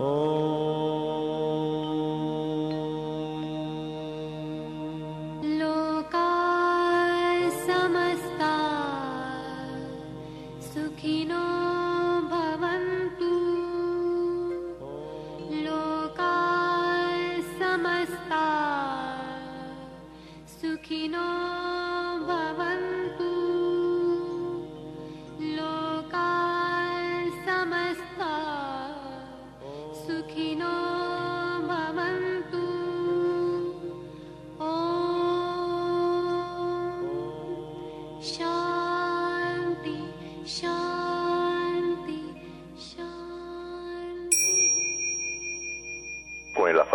Oh.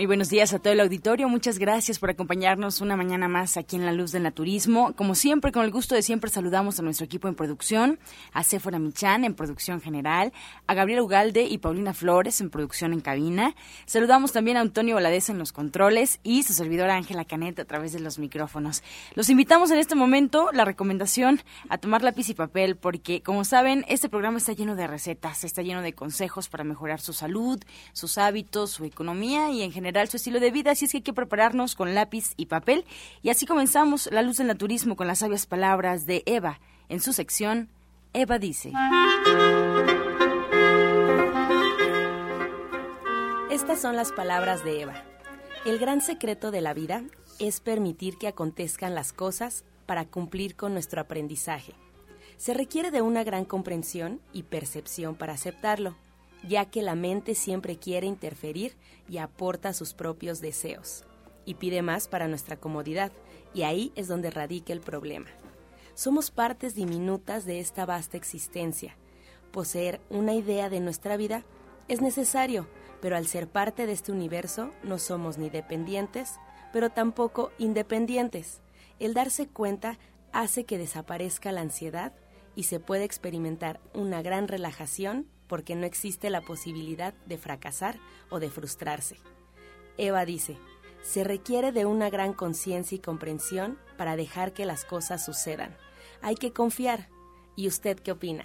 Muy buenos días a todo el auditorio. Muchas gracias por acompañarnos una mañana más aquí en La Luz del Naturismo. Como siempre, con el gusto de siempre, saludamos a nuestro equipo en producción, a Sephora Michan en producción general, a Gabriel Ugalde y Paulina Flores en producción en cabina. Saludamos también a Antonio Valadez en los controles y su servidora Ángela Canet a través de los micrófonos. Los invitamos en este momento, la recomendación, a tomar lápiz y papel, porque, como saben, este programa está lleno de recetas, está lleno de consejos para mejorar su salud, sus hábitos, su economía y en general su estilo de vida, así es que hay que prepararnos con lápiz y papel. Y así comenzamos La Luz del Naturismo con las sabias palabras de Eva en su sección Eva dice. Estas son las palabras de Eva. El gran secreto de la vida es permitir que acontezcan las cosas para cumplir con nuestro aprendizaje. Se requiere de una gran comprensión y percepción para aceptarlo ya que la mente siempre quiere interferir y aporta sus propios deseos, y pide más para nuestra comodidad, y ahí es donde radica el problema. Somos partes diminutas de esta vasta existencia. Poseer una idea de nuestra vida es necesario, pero al ser parte de este universo no somos ni dependientes, pero tampoco independientes. El darse cuenta hace que desaparezca la ansiedad y se puede experimentar una gran relajación porque no existe la posibilidad de fracasar o de frustrarse. Eva dice, se requiere de una gran conciencia y comprensión para dejar que las cosas sucedan. Hay que confiar. ¿Y usted qué opina?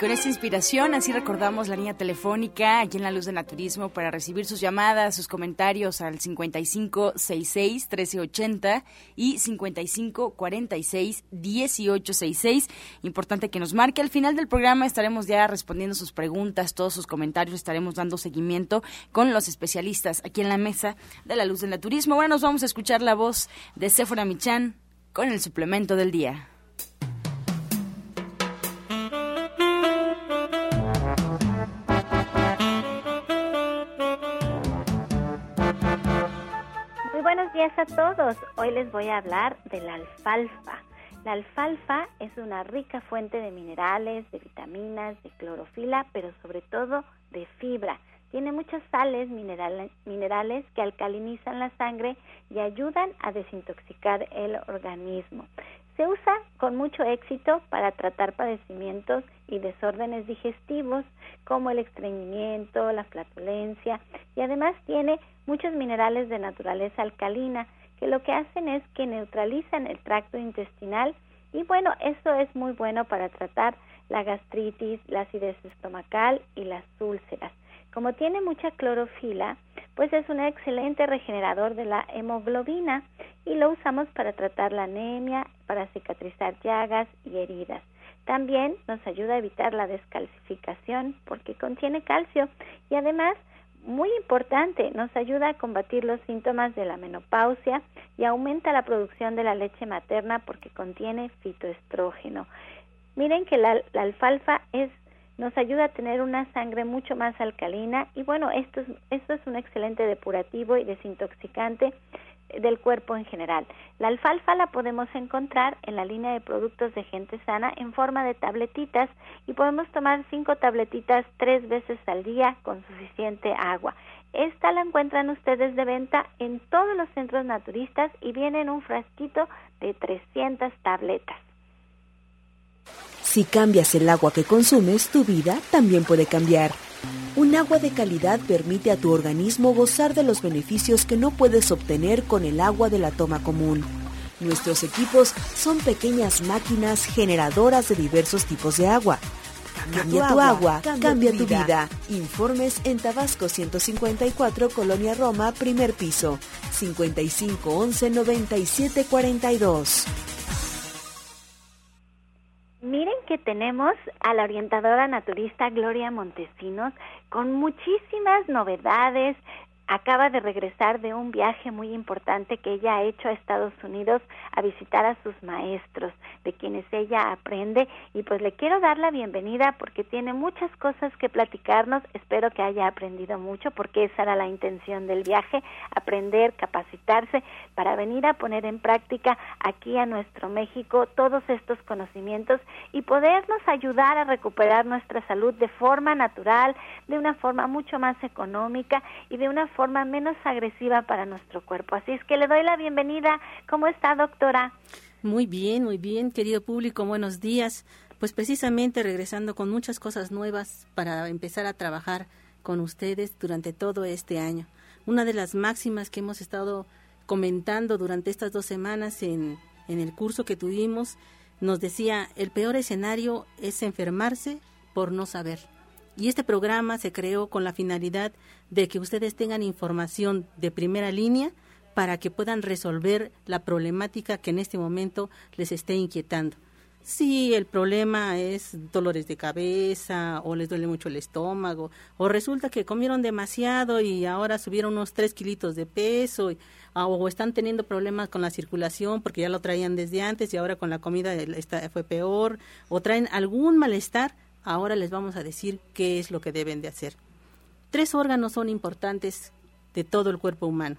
Con esta inspiración, así recordamos la línea telefónica aquí en La Luz del Naturismo para recibir sus llamadas, sus comentarios al 5566-1380 y 5546-1866. Importante que nos marque. Al final del programa estaremos ya respondiendo sus preguntas, todos sus comentarios, estaremos dando seguimiento con los especialistas aquí en la mesa de La Luz del Naturismo. Ahora nos vamos a escuchar la voz de Sephora Michan con el suplemento del día. Días a todos. Hoy les voy a hablar de la alfalfa. La alfalfa es una rica fuente de minerales, de vitaminas, de clorofila, pero sobre todo de fibra. Tiene muchas sales minerales, minerales que alcalinizan la sangre y ayudan a desintoxicar el organismo. Se usa con mucho éxito para tratar padecimientos y desórdenes digestivos como el estreñimiento, la flatulencia y además tiene muchos minerales de naturaleza alcalina que lo que hacen es que neutralizan el tracto intestinal y bueno, eso es muy bueno para tratar la gastritis, la acidez estomacal y las úlceras. Como tiene mucha clorofila, pues es un excelente regenerador de la hemoglobina y lo usamos para tratar la anemia, para cicatrizar llagas y heridas. También nos ayuda a evitar la descalcificación porque contiene calcio y además, muy importante, nos ayuda a combatir los síntomas de la menopausia y aumenta la producción de la leche materna porque contiene fitoestrógeno. Miren que la, alfalfa es nos ayuda a tener una sangre mucho más alcalina y bueno, esto es, esto es un excelente depurativo y desintoxicante del cuerpo en general. La alfalfa la podemos encontrar en la línea de productos de gente sana en forma de tabletitas y podemos tomar cinco tabletitas tres veces al día con suficiente agua. Esta la encuentran ustedes de venta en todos los centros naturistas y viene en un frasquito de 300 tabletas. Si cambias el agua que consumes, tu vida también puede cambiar. Un agua de calidad permite a tu organismo gozar de los beneficios que no puedes obtener con el agua de la toma común. Nuestros equipos son pequeñas máquinas generadoras de diversos tipos de agua. Cambia, tu agua, cambia, tu vida. Informes en Tabasco 154, Colonia Roma, primer piso, 55 11 97 42. Tenemos a la orientadora naturista Gloria Montesinos con muchísimas novedades, acaba de regresar de un viaje muy importante que ella ha hecho a Estados Unidos a visitar a sus maestros, de quienes ella aprende. Y pues le quiero dar la bienvenida porque tiene muchas cosas que platicarnos, espero que haya aprendido mucho porque esa era la intención del viaje, aprender, capacitarse para venir a poner en práctica aquí a nuestro México todos estos conocimientos y podernos ayudar a recuperar nuestra salud de forma natural, de una forma mucho más económica y de una forma menos agresiva para nuestro cuerpo. Así es que le doy la bienvenida. ¿Cómo está, doctora? Muy bien, muy bien, querido público, buenos días. Pues precisamente regresando con muchas cosas nuevas para empezar a trabajar con ustedes durante todo este año. Una de las máximas que hemos estado comentando durante estas dos semanas en, en el curso que tuvimos nos decía, el peor escenario es enfermarse por no saber. Y este programa se creó con la finalidad de que ustedes tengan información de primera línea para que puedan resolver la problemática que en este momento les esté inquietando. Si el problema es dolores de cabeza o les duele mucho el estómago o resulta que comieron demasiado y ahora subieron unos tres kilitos de peso ah, o están teniendo problemas con la circulación porque ya lo traían desde antes y ahora con la comida fue peor o traen algún malestar, Ahora les vamos a decir qué es lo que deben de hacer. Tres órganos son importantes de todo el cuerpo humano.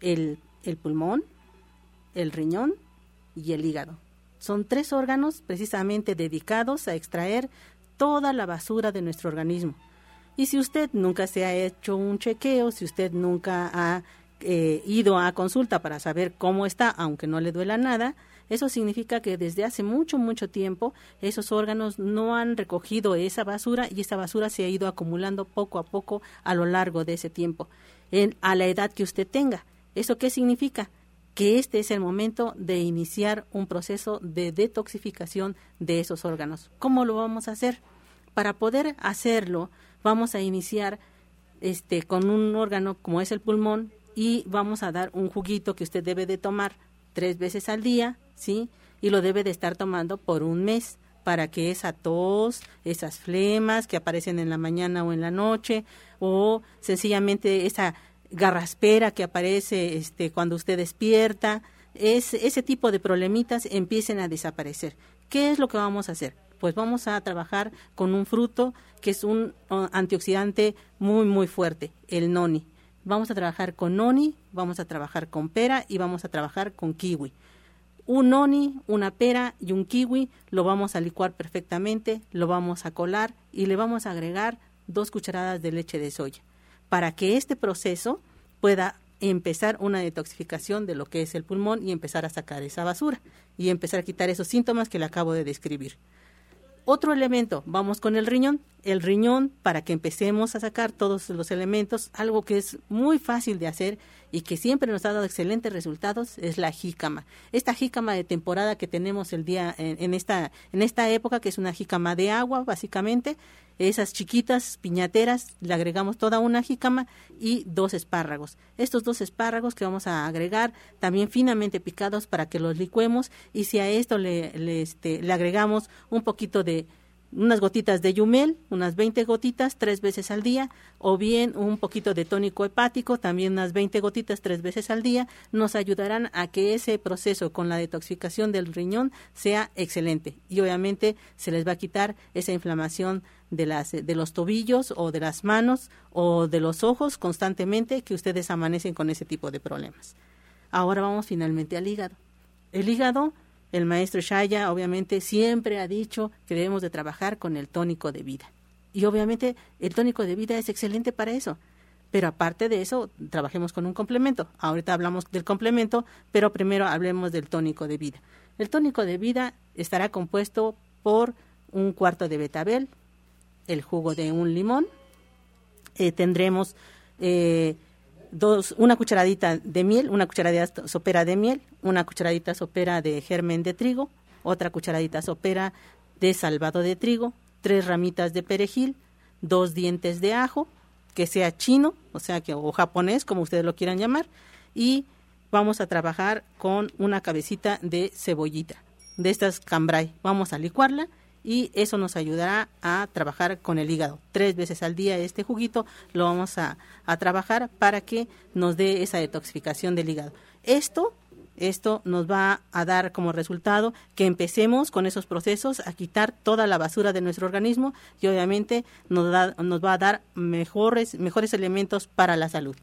El, el pulmón, el riñón y el hígado. Son tres órganos precisamente dedicados a extraer toda la basura de nuestro organismo. Y si usted nunca se ha hecho un chequeo, si usted nunca ha eh, ido a consulta para saber cómo está, aunque no le duela nada, eso significa que desde hace mucho, mucho tiempo esos órganos no han recogido esa basura y esa basura se ha ido acumulando poco a poco a lo largo de ese tiempo, en, a la edad que usted tenga. ¿Eso qué significa? Que este es el momento de iniciar un proceso de detoxificación de esos órganos. ¿Cómo lo vamos a hacer? Para poder hacerlo, vamos a iniciar este, con un órgano como es el pulmón y vamos a dar un juguito que usted debe de tomar tres veces al día, ¿sí? Y lo debe de estar tomando por un mes para que esa tos, esas flemas que aparecen en la mañana o en la noche, o sencillamente esa garraspera que aparece este, cuando usted despierta, es, ese tipo de problemitas empiecen a desaparecer. ¿Qué es lo que vamos a hacer? Pues vamos a trabajar con un fruto que es un antioxidante muy, muy fuerte, el noni vamos a trabajar con noni, vamos a trabajar con pera y vamos a trabajar con kiwi. Un noni, una pera y un kiwi lo vamos a licuar perfectamente, lo vamos a colar y le vamos a agregar dos cucharadas de leche de soya para que este proceso pueda empezar una detoxificación de lo que es el pulmón y empezar a sacar esa basura y empezar a quitar esos síntomas que le acabo de describir. Otro elemento, vamos con el riñón. El riñón, para que empecemos a sacar todos los elementos, algo que es muy fácil de hacer y que siempre nos ha dado excelentes resultados, es la jícama. Esta jícama de temporada que tenemos el día en, esta, en esta época, que es una jícama de agua, básicamente, esas chiquitas piñateras, le agregamos toda una jícama y dos espárragos. Estos dos espárragos que vamos a agregar también finamente picados para que los licuemos y si a esto le, le, este, le agregamos un poquito de unas gotitas de yumel, unas 20 gotitas tres veces al día, o bien un poquito de tónico hepático, también unas 20 gotitas tres veces al día, nos ayudarán a que ese proceso con la detoxificación del riñón sea excelente. Y obviamente se les va a quitar esa inflamación de, las, de los tobillos o de las manos o de los ojos constantemente que ustedes amanecen con ese tipo de problemas. Ahora vamos finalmente al hígado. El hígado el maestro Shaya obviamente siempre ha dicho que debemos de trabajar con el tónico de vida. Y obviamente el tónico de vida es excelente para eso. Pero aparte de eso, trabajemos con un complemento. Ahorita hablamos del complemento, pero primero hablemos del tónico de vida. El tónico de vida estará compuesto por un cuarto de betabel, el jugo de un limón, eh, tendremos eh, dos, una cucharadita de miel, una cucharadita sopera de miel, una cucharadita sopera de germen de trigo, otra cucharadita sopera de salvado de trigo, tres ramitas de perejil, dos dientes de ajo, que sea chino, o sea que o japonés, como ustedes lo quieran llamar, y vamos a trabajar con una cabecita de cebollita, de estas cambrai. Vamos a licuarla y eso nos ayudará a trabajar con el hígado. Tres veces al día este juguito lo vamos a, a trabajar para que nos dé esa detoxificación del hígado. Esto esto nos va a dar como resultado que empecemos con esos procesos a quitar toda la basura de nuestro organismo y obviamente nos, da, nos va a dar mejores, mejores elementos para la salud.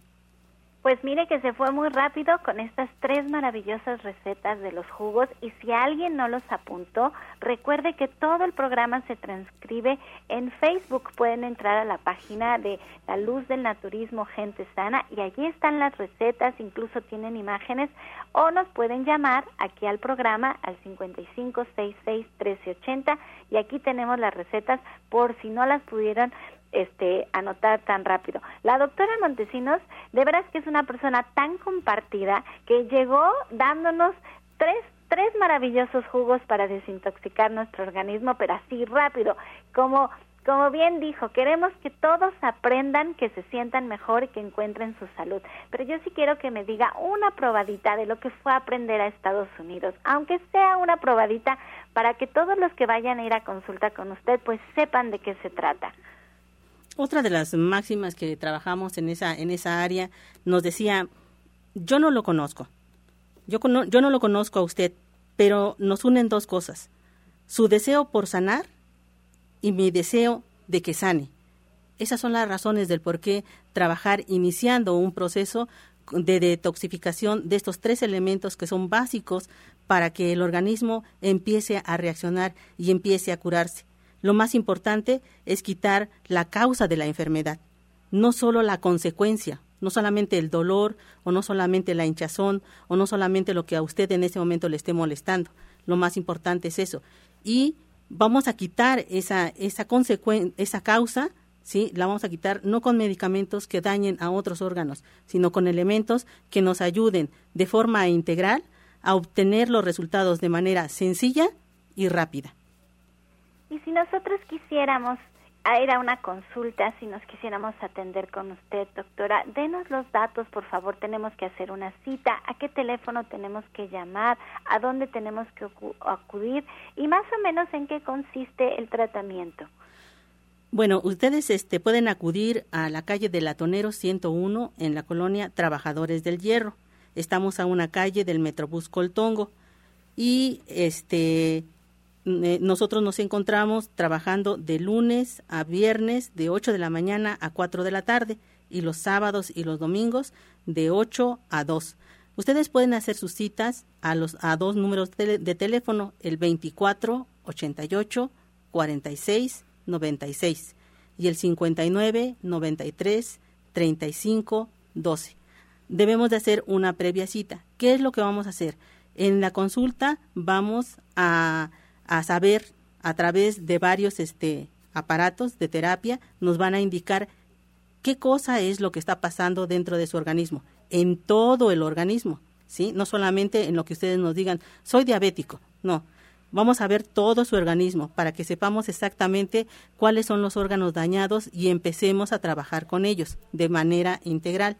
Pues mire que se fue muy rápido con estas tres maravillosas recetas de los jugos y si alguien no los apuntó, recuerde que todo el programa se transcribe en Facebook. Pueden entrar a la página de La Luz del Naturismo Gente Sana y allí están las recetas, incluso tienen imágenes o nos pueden llamar aquí al programa al 55661380 y aquí tenemos las recetas por si no las pudieron este, anotar tan rápido. La doctora Montesinos, de veras que es una persona tan compartida que llegó dándonos tres tres maravillosos jugos para desintoxicar nuestro organismo, pero así rápido, como como bien dijo, queremos que todos aprendan, que se sientan mejor y que encuentren su salud. Pero yo sí quiero que me diga una probadita de lo que fue aprender a Estados Unidos, aunque sea una probadita para que todos los que vayan a ir a consulta con usted pues sepan de qué se trata. Otra de las máximas que trabajamos en esa, en esa área nos decía, yo no lo conozco, yo, yo no lo conozco a usted, pero nos unen dos cosas, su deseo por sanar y mi deseo de que sane. Esas son las razones del por qué trabajar iniciando un proceso de detoxificación de estos tres elementos que son básicos para que el organismo empiece a reaccionar y empiece a curarse. Lo más importante es quitar la causa de la enfermedad, no solo la consecuencia, no solamente el dolor o no solamente la hinchazón o no solamente lo que a usted en ese momento le esté molestando. Lo más importante es eso. Y vamos a quitar esa, esa, esa causa, ¿sí? La vamos a quitar no con medicamentos que dañen a otros órganos, sino con elementos que nos ayuden de forma integral a obtener los resultados de manera sencilla y rápida. Y si nosotros quisiéramos ir a una consulta, si nos quisiéramos atender con usted, doctora, denos los datos, por favor, tenemos que hacer una cita, a qué teléfono tenemos que llamar, a dónde tenemos que acudir y más o menos en qué consiste el tratamiento. Bueno, ustedes este, pueden acudir a la calle de Latonero 101 en la colonia Trabajadores del Hierro. Estamos a una calle del Metrobús Coltongo y este eh, nosotros nos encontramos trabajando de lunes a viernes de 8 de la mañana a 4 de la tarde y los sábados y los domingos de 8 a 2. Ustedes pueden hacer sus citas a los a dos números de, de teléfono, el 24 88 46 96 y el 59 93 35 12. Debemos de hacer una previa cita. ¿Qué es lo que vamos a hacer? En la consulta vamos a a saber a través de varios este, aparatos de terapia, nos van a indicar qué cosa es lo que está pasando dentro de su organismo, en todo el organismo, ¿sí? No solamente en lo que ustedes nos digan, soy diabético, no. Vamos a ver todo su organismo para que sepamos exactamente cuáles son los órganos dañados y empecemos a trabajar con ellos de manera integral.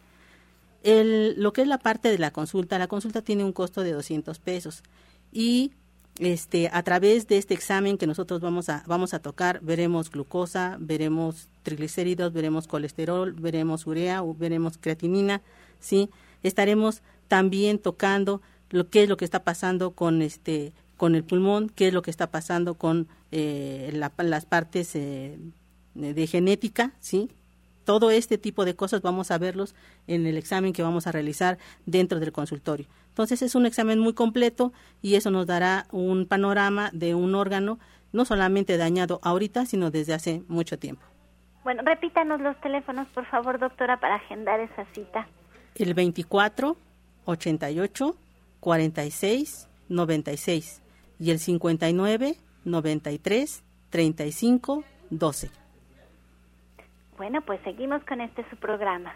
El, lo que es la parte de la consulta, la consulta tiene un costo de 200 pesos y este, a través de este examen que nosotros vamos a, vamos a tocar, veremos glucosa, veremos triglicéridos, veremos colesterol, veremos urea, veremos creatinina, ¿sí? Estaremos también tocando lo que es lo que está pasando con este con el pulmón, qué es lo que está pasando con eh, las partes eh, de genética, ¿sí? Todo este tipo de cosas vamos a verlos en el examen que vamos a realizar dentro del consultorio. Entonces es un examen muy completo y eso nos dará un panorama de un órgano no solamente dañado ahorita, sino desde hace mucho tiempo. Bueno, repítanos los teléfonos, por favor, doctora, para agendar esa cita. El 24 88 46 96 y el 59 93 35 12. Bueno, pues seguimos con este su programa.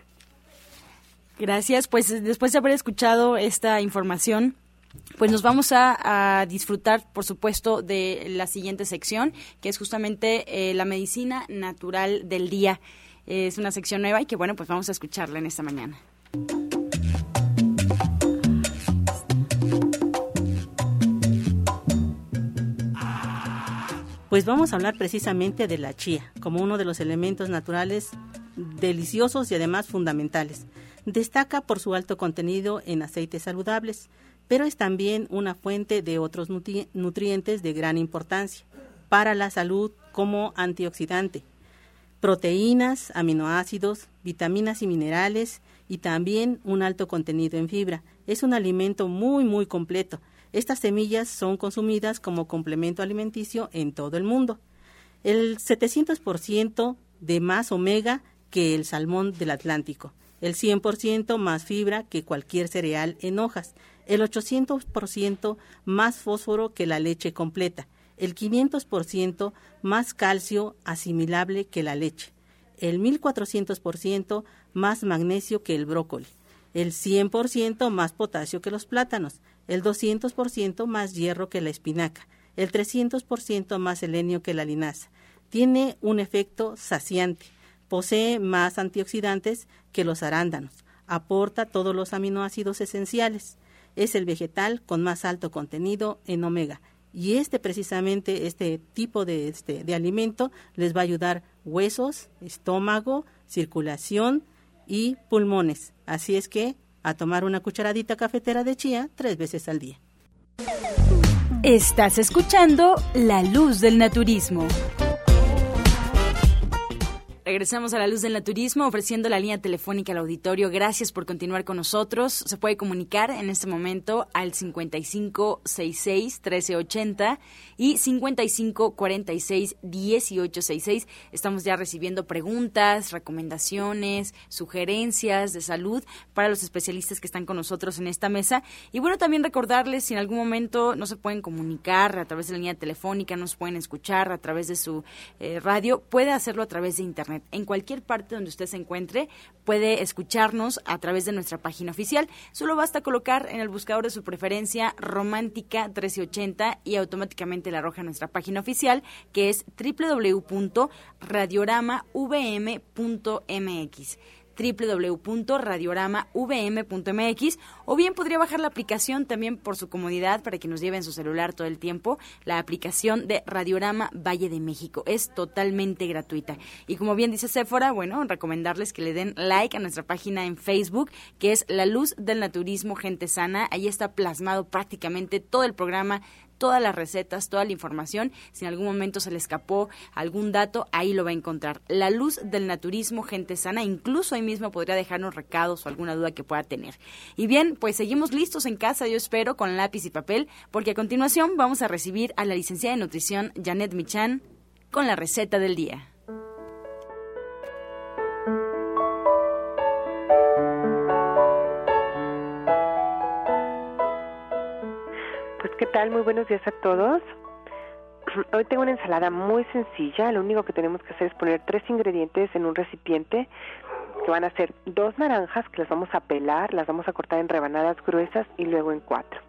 Gracias, pues después de haber escuchado esta información, pues nos vamos a, disfrutar, por supuesto, de la siguiente sección, que es justamente eh, la medicina natural del día. Es una sección nueva y que, bueno, pues vamos a escucharla en esta mañana. Pues vamos a hablar precisamente de la chía, como uno de los elementos naturales deliciosos y además fundamentales. Destaca por su alto contenido en aceites saludables, pero es también una fuente de otros nutrientes de gran importancia para la salud como antioxidante, proteínas, aminoácidos, vitaminas y minerales y también un alto contenido en fibra. Es un alimento muy muy completo. Estas semillas son consumidas como complemento alimenticio en todo el mundo. El 700% de más omega que el salmón del Atlántico, el 100% más fibra que cualquier cereal en hojas, el 800% más fósforo que la leche completa, el 500% más calcio asimilable que la leche, el 1400% más magnesio que el brócoli, el 100% más potasio que los plátanos, el 200% más hierro que la espinaca, el 300% más selenio que la linaza. Tiene un efecto saciante, posee más antioxidantes que los arándanos, aporta todos los aminoácidos esenciales, es el vegetal con más alto contenido en omega. Y este precisamente, este tipo de, este, de alimento les va a ayudar huesos, estómago, circulación y pulmones. Así es que a tomar una cucharadita cafetera de chía tres veces al día. Estás escuchando La Luz del Naturismo. Regresamos a la luz del naturismo ofreciendo la línea telefónica al auditorio. Gracias por continuar con nosotros. Se puede comunicar en este momento al 5566-1380 y 5546-1866. Estamos ya recibiendo preguntas, recomendaciones, sugerencias de salud para los especialistas que están con nosotros en esta mesa. Y bueno, también recordarles si en algún momento no se pueden comunicar a través de la línea telefónica, no se pueden escuchar a través de su eh, radio, puede hacerlo a través de Internet en cualquier parte donde usted se encuentre, puede escucharnos a través de nuestra página oficial. Solo basta colocar en el buscador de su preferencia Romántica 1380 y automáticamente le arroja nuestra página oficial, que es www.radioramavm.mx www.radioramavm.mx o bien podría bajar la aplicación también por su comodidad para que nos lleve en su celular todo el tiempo, la aplicación de Radiorama Valle de México. Es totalmente gratuita. Y como bien dice Sephora, bueno, recomendarles que le den like a nuestra página en Facebook, que es La Luz del Naturismo Gente Sana. Ahí está plasmado prácticamente todo el programa todas las recetas, toda la información. Si en algún momento se le escapó algún dato, ahí lo va a encontrar. La luz del naturismo, gente sana, incluso ahí mismo podría dejarnos recados o alguna duda que pueda tener. Y bien, pues seguimos listos en casa, yo espero, con lápiz y papel, porque a continuación vamos a recibir a la licenciada de nutrición Janet Michan con la receta del día. ¿Qué tal? Muy buenos días a todos. Hoy tengo una ensalada muy sencilla. Lo único que tenemos que hacer es poner tres ingredientes en un recipiente que van a ser dos naranjas que las vamos a pelar, las vamos a cortar en rebanadas gruesas y luego en cuatro.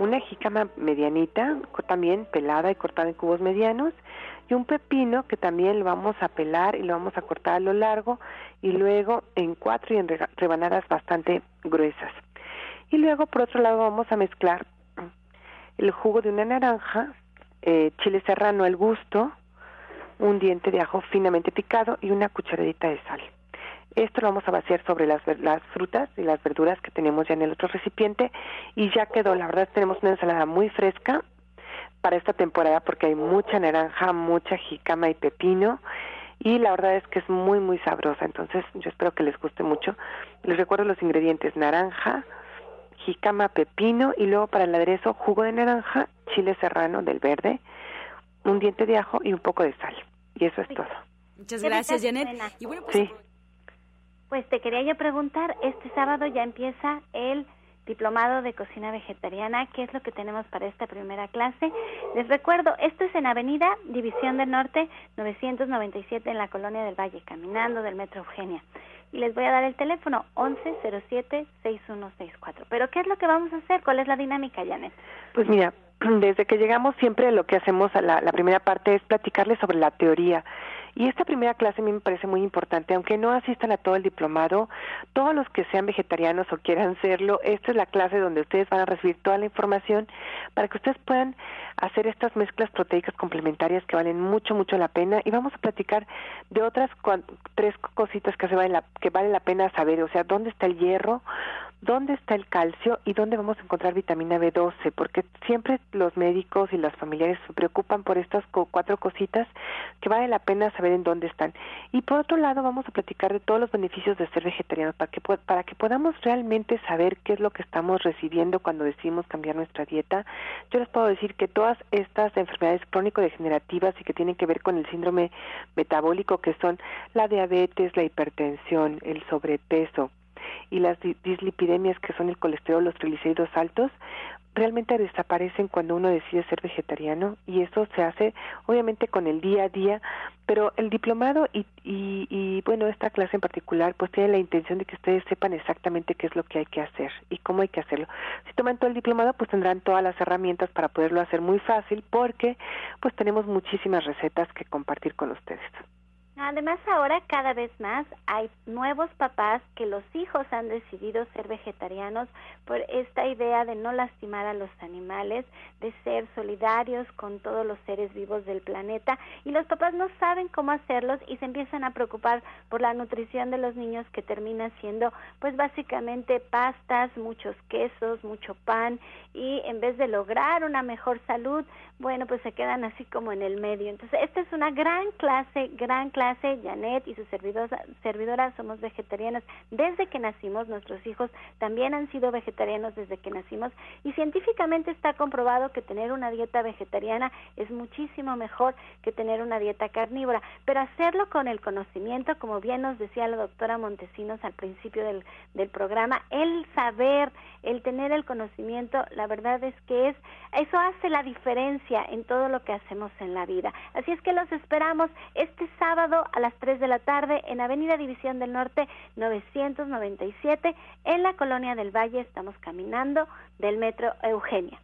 Una jícama medianita, también pelada y cortada en cubos medianos, y un pepino que también lo vamos a pelar y lo vamos a cortar a lo largo y luego en cuatro y en rebanadas bastante gruesas. Y luego por otro lado vamos a mezclar el jugo de una naranja, eh, chile serrano al gusto, un diente de ajo finamente picado y una cucharadita de sal. Esto lo vamos a vaciar sobre las, las frutas y las verduras que tenemos ya en el otro recipiente y ya quedó. La verdad tenemos una ensalada muy fresca para esta temporada porque hay mucha naranja, mucha jicama y pepino y la verdad es que es muy muy sabrosa. Entonces yo espero que les guste mucho. Les recuerdo los ingredientes: naranja, jicama, pepino y luego para el aderezo jugo de naranja, chile serrano del verde, un diente de ajo y un poco de sal. Y eso es todo. Muchas gracias, Janet. pues, pues te quería yo preguntar, este sábado ya empieza el diplomado de cocina vegetariana. ¿Qué es lo que tenemos para esta primera clase? Les recuerdo, esto es en Avenida División del Norte 997 en la Colonia del Valle, caminando del Metro Eugenia. Y les voy a dar el teléfono 1107-6164. Pero ¿qué es lo que vamos a hacer? ¿Cuál es la dinámica, Janet? Pues mira, desde que llegamos siempre lo que hacemos a la, la primera parte es platicarles sobre la teoría y esta primera clase a me parece muy importante, aunque no asistan a todo el diplomado, todos los que sean vegetarianos o quieran serlo, esta es la clase donde ustedes van a recibir toda la información para que ustedes puedan hacer estas mezclas proteicas complementarias que valen mucho, mucho la pena. Y vamos a platicar de otras tres cositas que, vale la, que vale la pena saber, o sea, dónde está el hierro, dónde está el calcio y dónde vamos a encontrar vitamina B12, porque siempre los médicos y las familiares se preocupan por estas cuatro cositas que vale la pena saber en dónde están. Y por otro lado, vamos a platicar de todos los beneficios de ser vegetarianos para que para que podamos realmente saber qué es lo que estamos recibiendo cuando decidimos cambiar nuestra dieta. Yo les puedo decir que todas estas enfermedades crónico-degenerativas y que tienen que ver con el síndrome metabólico que son la diabetes, la hipertensión, el sobrepeso, y las dislipidemias que son el colesterol, los triglicéridos altos, realmente desaparecen cuando uno decide ser vegetariano y eso se hace obviamente con el día a día, pero el diplomado y, y, y, bueno, esta clase en particular pues tiene la intención de que ustedes sepan exactamente qué es lo que hay que hacer y cómo hay que hacerlo. Si toman todo el diplomado pues tendrán todas las herramientas para poderlo hacer muy fácil porque pues tenemos muchísimas recetas que compartir con ustedes. Además, ahora cada vez más hay nuevos papás que los hijos han decidido ser vegetarianos por esta idea de no lastimar a los animales, de ser solidarios con todos los seres vivos del planeta y los papás no saben cómo hacerlos y se empiezan a preocupar por la nutrición de los niños que termina siendo pues básicamente pastas, muchos quesos, mucho pan y en vez de lograr una mejor salud, bueno, pues se quedan así como en el medio. Entonces, esta es una gran clase, gran clase. Janet y su servidora, servidora somos vegetarianas desde que nacimos. Nuestros hijos también han sido vegetarianos desde que nacimos. Y científicamente está comprobado que tener una dieta vegetariana es muchísimo mejor que tener una dieta carnívora. Pero hacerlo con el conocimiento, como bien nos decía la doctora Montesinos al principio del, del programa, el saber, el tener el conocimiento, la verdad es que es, eso hace la diferencia en todo lo que hacemos en la vida. Así es que los esperamos este sábado a las 3 de la tarde en Avenida División del Norte 997 en la Colonia del Valle. Estamos caminando del Metro Eugenia.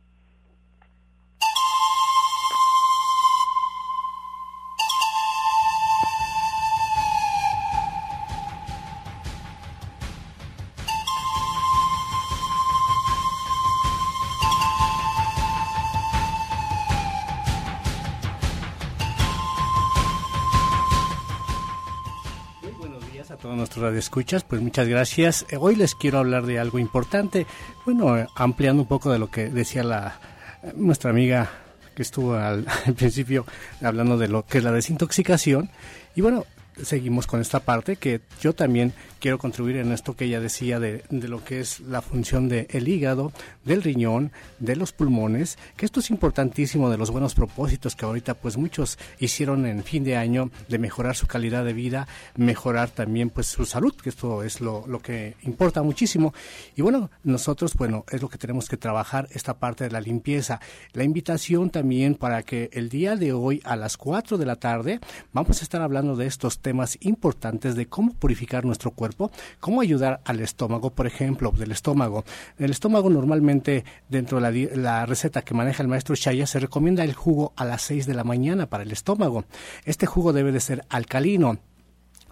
Radio Escuchas, pues muchas gracias. Eh, hoy les quiero hablar de algo importante, bueno, eh, ampliando un poco de lo que decía la eh, nuestra amiga que estuvo al principio hablando de lo que es la desintoxicación. Y bueno, seguimos con esta parte que yo también quiero contribuir en esto que ella decía de, de lo que es la función del hígado, del riñón, de los pulmones, que esto es importantísimo de los buenos propósitos que ahorita pues muchos hicieron en fin de año de mejorar su calidad de vida, mejorar también pues su salud, que esto es lo, lo que importa muchísimo. Y bueno, nosotros bueno, es lo que tenemos que trabajar esta parte de la limpieza. La invitación también para que el día de hoy a las 4 de la tarde vamos a estar hablando de estos temas importantes de cómo purificar nuestro cuerpo cómo ayudar al estómago, por ejemplo, del estómago. El estómago normalmente dentro de la, receta que maneja el maestro Chaya se recomienda el jugo a las 6 de la mañana para el estómago. Este jugo debe de ser alcalino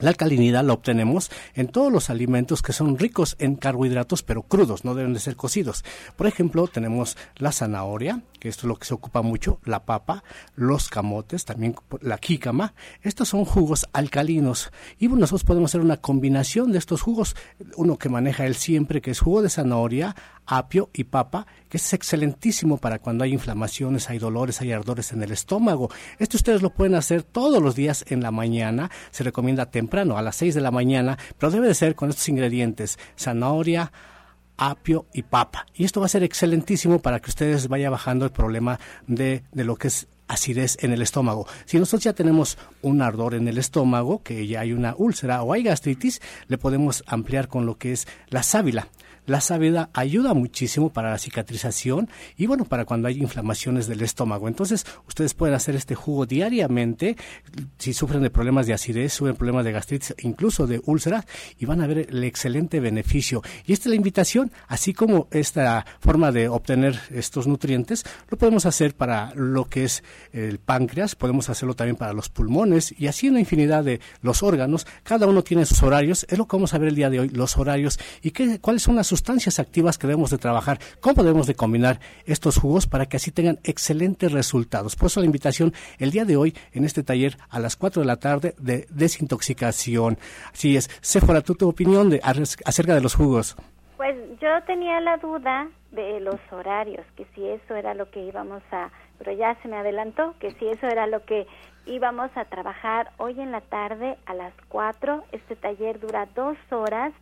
la alcalinidad la obtenemos en todos los alimentos que son ricos en carbohidratos pero crudos, no deben de ser cocidos. Por ejemplo, tenemos la zanahoria, que esto es lo que se ocupa mucho, la papa, los camotes, también la jícama. Estos son jugos alcalinos y nosotros podemos hacer una combinación de estos jugos, uno que maneja él siempre, que es jugo de zanahoria, apio y papa, que es excelentísimo para cuando hay inflamaciones, hay dolores, hay ardores en el estómago. Esto ustedes lo pueden hacer todos los días en la mañana, se recomienda temprano, a las 6 de la mañana, pero debe de ser con estos ingredientes, zanahoria, apio y papa. Y esto va a ser excelentísimo para que ustedes vayan bajando el problema de, de lo que es acidez en el estómago. Si nosotros ya tenemos un ardor en el estómago, que ya hay una úlcera o hay gastritis, le podemos ampliar con lo que es la sábila. La sábila ayuda muchísimo para la cicatrización y bueno, para cuando hay inflamaciones del estómago. Entonces, ustedes pueden hacer este jugo diariamente si sufren de problemas de acidez, sufren problemas de gastritis, incluso de úlceras y van a ver el excelente beneficio. Y esta es la invitación, así como esta forma de obtener estos nutrientes, lo podemos hacer para lo que es el páncreas, podemos hacerlo también para los pulmones y así una infinidad de los órganos. Cada uno tiene sus horarios, es lo que vamos a ver el día de hoy, los horarios y qué, cuáles son las activas que debemos de trabajar, cómo debemos de combinar estos jugos para que así tengan excelentes resultados. Por eso la invitación el día de hoy en este taller a las 4 de la tarde de desintoxicación. Así es. Sephora, ¿tú tu opinión de, acerca de los jugos? Pues yo tenía la duda de los horarios, que si eso era lo que íbamos a, pero ya se me adelantó, que si eso era lo que íbamos a trabajar hoy en la tarde a las 4. Este taller dura dos horas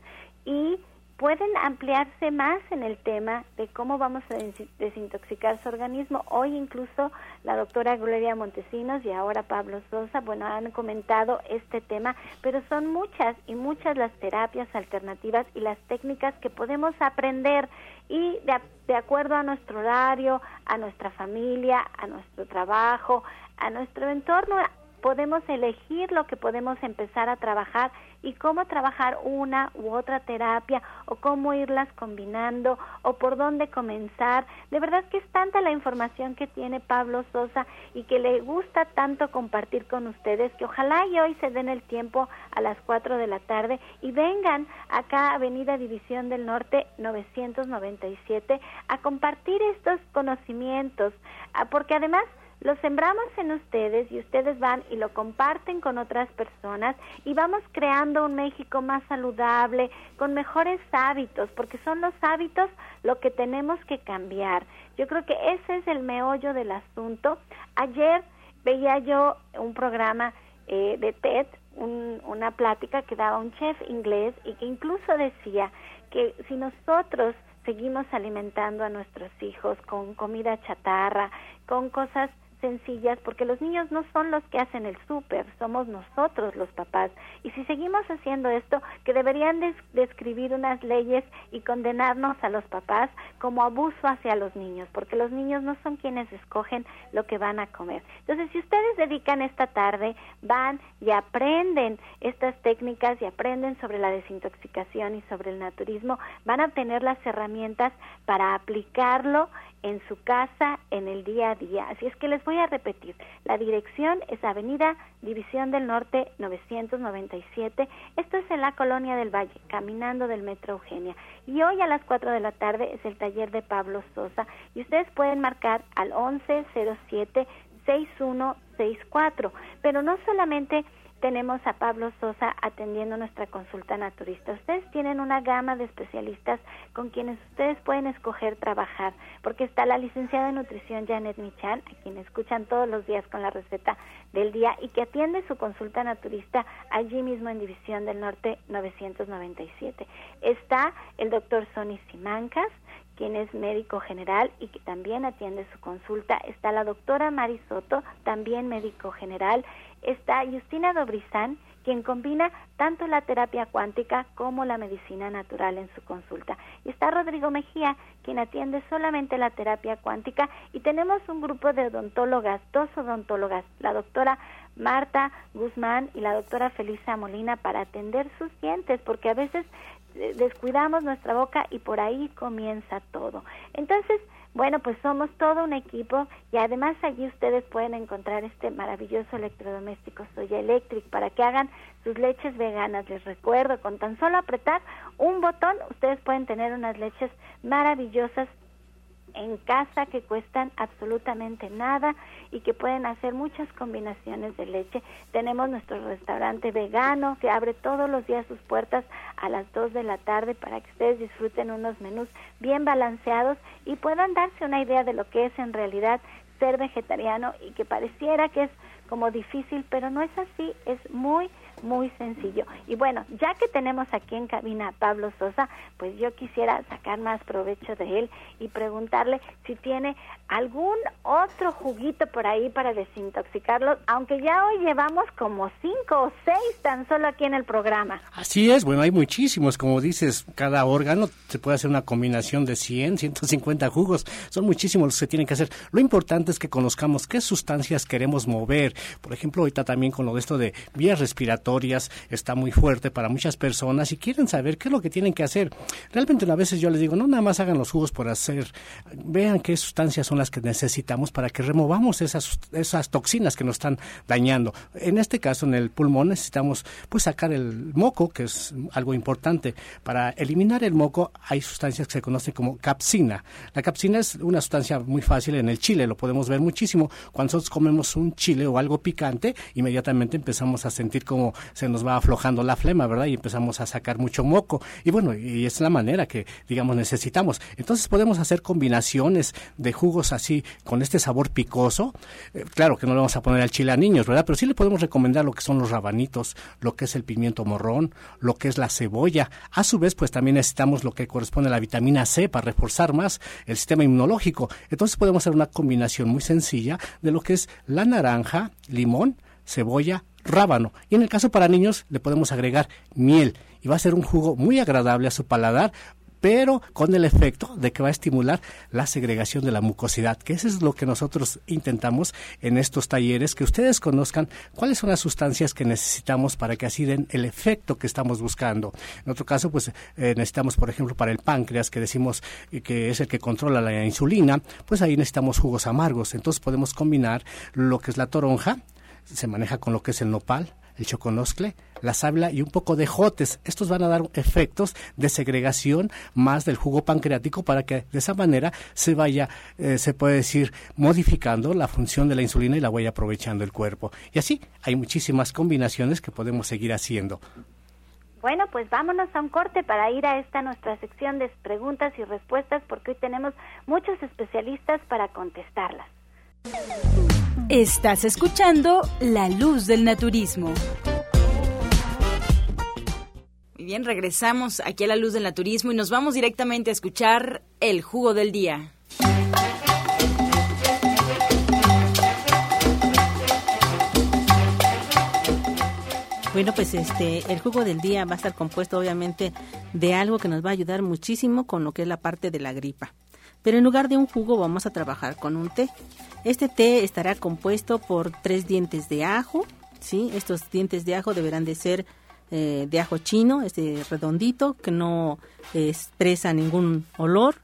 y pueden ampliarse más en el tema de cómo vamos a desintoxicar su organismo. Hoy incluso la doctora Gloria Montesinos y ahora Pablo Sosa, bueno, han comentado este tema, pero son muchas y muchas las terapias alternativas y las técnicas que podemos aprender y de, de acuerdo a nuestro horario, a nuestra familia, a nuestro trabajo, a nuestro entorno, podemos elegir lo que podemos empezar a trabajar y cómo trabajar una u otra terapia o cómo irlas combinando o por dónde comenzar. De verdad que es tanta la información que tiene Pablo Sosa y que le gusta tanto compartir con ustedes que ojalá y hoy se den el tiempo a las 4 de la tarde y vengan acá a Avenida División del Norte 997 a compartir estos conocimientos, ah, porque además lo sembramos en ustedes y ustedes van y lo comparten con otras personas y vamos creando un México más saludable, con mejores hábitos, porque son los hábitos lo que tenemos que cambiar. Yo creo que ese es el meollo del asunto. Ayer veía yo un programa eh, de TED, una plática que daba un chef inglés y que incluso decía que si nosotros seguimos alimentando a nuestros hijos con comida chatarra, con cosas sencillas porque los niños no son los que hacen el súper, somos nosotros los papás. Y si seguimos haciendo esto, que deberían describir unas leyes y condenarnos a los papás como abuso hacia los niños, porque los niños no son quienes escogen lo que van a comer. Entonces, si ustedes dedican esta tarde, van y aprenden estas técnicas y aprenden sobre la desintoxicación y sobre el naturismo, van a tener las herramientas para aplicarlo en su casa en el día a día. Así es que les voy a repetir. La dirección es Avenida División del Norte 997. Esto es en la Colonia del Valle, caminando del Metro Eugenia. Y hoy a las 4 de la tarde es el taller de Pablo Sosa y ustedes pueden marcar al 1107 6164. Pero no solamente tenemos a Pablo Sosa atendiendo nuestra consulta naturista. Ustedes tienen una gama de especialistas con quienes ustedes pueden escoger trabajar, porque está la licenciada en nutrición Janet Michan, a quien escuchan todos los días con la receta del día y que atiende su consulta naturista allí mismo en División del Norte 997. Está el doctor Sonny Simancas, quien es médico general y que también atiende su consulta. Está la doctora Mari Soto, también médico general. Está Justina Dobrizán, quien combina tanto la terapia cuántica como la medicina natural en su consulta. Y está Rodrigo Mejía, quien atiende solamente la terapia cuántica. Y tenemos un grupo de odontólogas, dos odontólogas, la doctora Marta Guzmán y la doctora Felisa Molina para atender sus dientes, porque a veces descuidamos nuestra boca y por ahí comienza todo. Entonces, bueno, pues somos todo un equipo y además allí ustedes pueden encontrar este maravilloso electrodoméstico Soya Electric para que hagan sus leches veganas. Les recuerdo, con tan solo apretar un botón, ustedes pueden tener unas leches maravillosas en casa que cuestan absolutamente nada y que pueden hacer muchas combinaciones de leche. Tenemos nuestro restaurante vegano que abre todos los días sus puertas a las 2 de la tarde para que ustedes disfruten unos menús bien balanceados y puedan darse una idea de lo que es en realidad ser vegetariano y que pareciera que es como difícil, pero no es así, es muy muy sencillo. Y bueno, ya que tenemos aquí en cabina a Pablo Sosa, pues yo quisiera sacar más provecho de él y preguntarle si tiene algún otro juguito por ahí para desintoxicarlo, aunque ya hoy llevamos como cinco o seis tan solo aquí en el programa. Así es, bueno, hay muchísimos, como dices, cada órgano se puede hacer una combinación de 100, 150 jugos, son muchísimos los que tienen que hacer. Lo importante es que conozcamos qué sustancias queremos mover. Por ejemplo, ahorita también con lo de esto de vías respiratorias está muy fuerte para muchas personas y quieren saber qué es lo que tienen que hacer. Realmente a veces yo les digo, no nada más hagan los jugos por hacer, vean qué sustancias son las que necesitamos para que removamos esas, esas toxinas que nos están dañando. En este caso, en el pulmón, necesitamos pues sacar el moco, que es algo importante. Para eliminar el moco hay sustancias que se conocen como capsina. La capsina es una sustancia muy fácil en el chile, lo podemos ver muchísimo. Cuando nosotros comemos un chile o algo picante, inmediatamente empezamos a sentir como se nos va aflojando la flema, ¿verdad? Y empezamos a sacar mucho moco. Y bueno, y es la manera que, digamos, necesitamos. Entonces podemos hacer combinaciones de jugos así, con este sabor picoso, eh, claro que no le vamos a poner al chile a niños, ¿verdad? Pero sí le podemos recomendar lo que son los rabanitos, lo que es el pimiento morrón, lo que es la cebolla. A su vez, pues también necesitamos lo que corresponde a la vitamina C para reforzar más el sistema inmunológico. Entonces podemos hacer una combinación muy sencilla de lo que es la naranja, limón, cebolla, rábano. Y en el caso para niños le podemos agregar miel y va a ser un jugo muy agradable a su paladar pero con el efecto de que va a estimular la segregación de la mucosidad, que eso es lo que nosotros intentamos en estos talleres, que ustedes conozcan cuáles son las sustancias que necesitamos para que así den el efecto que estamos buscando. En otro caso, pues eh, necesitamos, por ejemplo, para el páncreas, que decimos que es el que controla la insulina, pues ahí necesitamos jugos amargos. Entonces podemos combinar lo que es la toronja, se maneja con lo que es el nopal, el choconoscle, la sábila y un poco de jotes. Estos van a dar efectos de segregación más del jugo pancreático para que de esa manera se vaya, eh, se puede decir, modificando la función de la insulina y la vaya aprovechando el cuerpo. Y así hay muchísimas combinaciones que podemos seguir haciendo. Bueno, pues vámonos a un corte para ir a esta nuestra sección de preguntas y respuestas porque hoy tenemos muchos especialistas para contestarlas. Estás escuchando La Luz del Naturismo. Muy bien, regresamos aquí a La Luz del Naturismo y nos vamos directamente a escuchar el jugo del día. Bueno, pues este el jugo del día va a estar compuesto obviamente de algo que nos va a ayudar muchísimo con lo que es la parte de la gripa. Pero en lugar de un jugo vamos a trabajar con un té. Este té estará compuesto por tres dientes de ajo, ¿sí? Estos dientes de ajo deberán de ser eh, de ajo chino, este redondito, que no expresa ningún olor,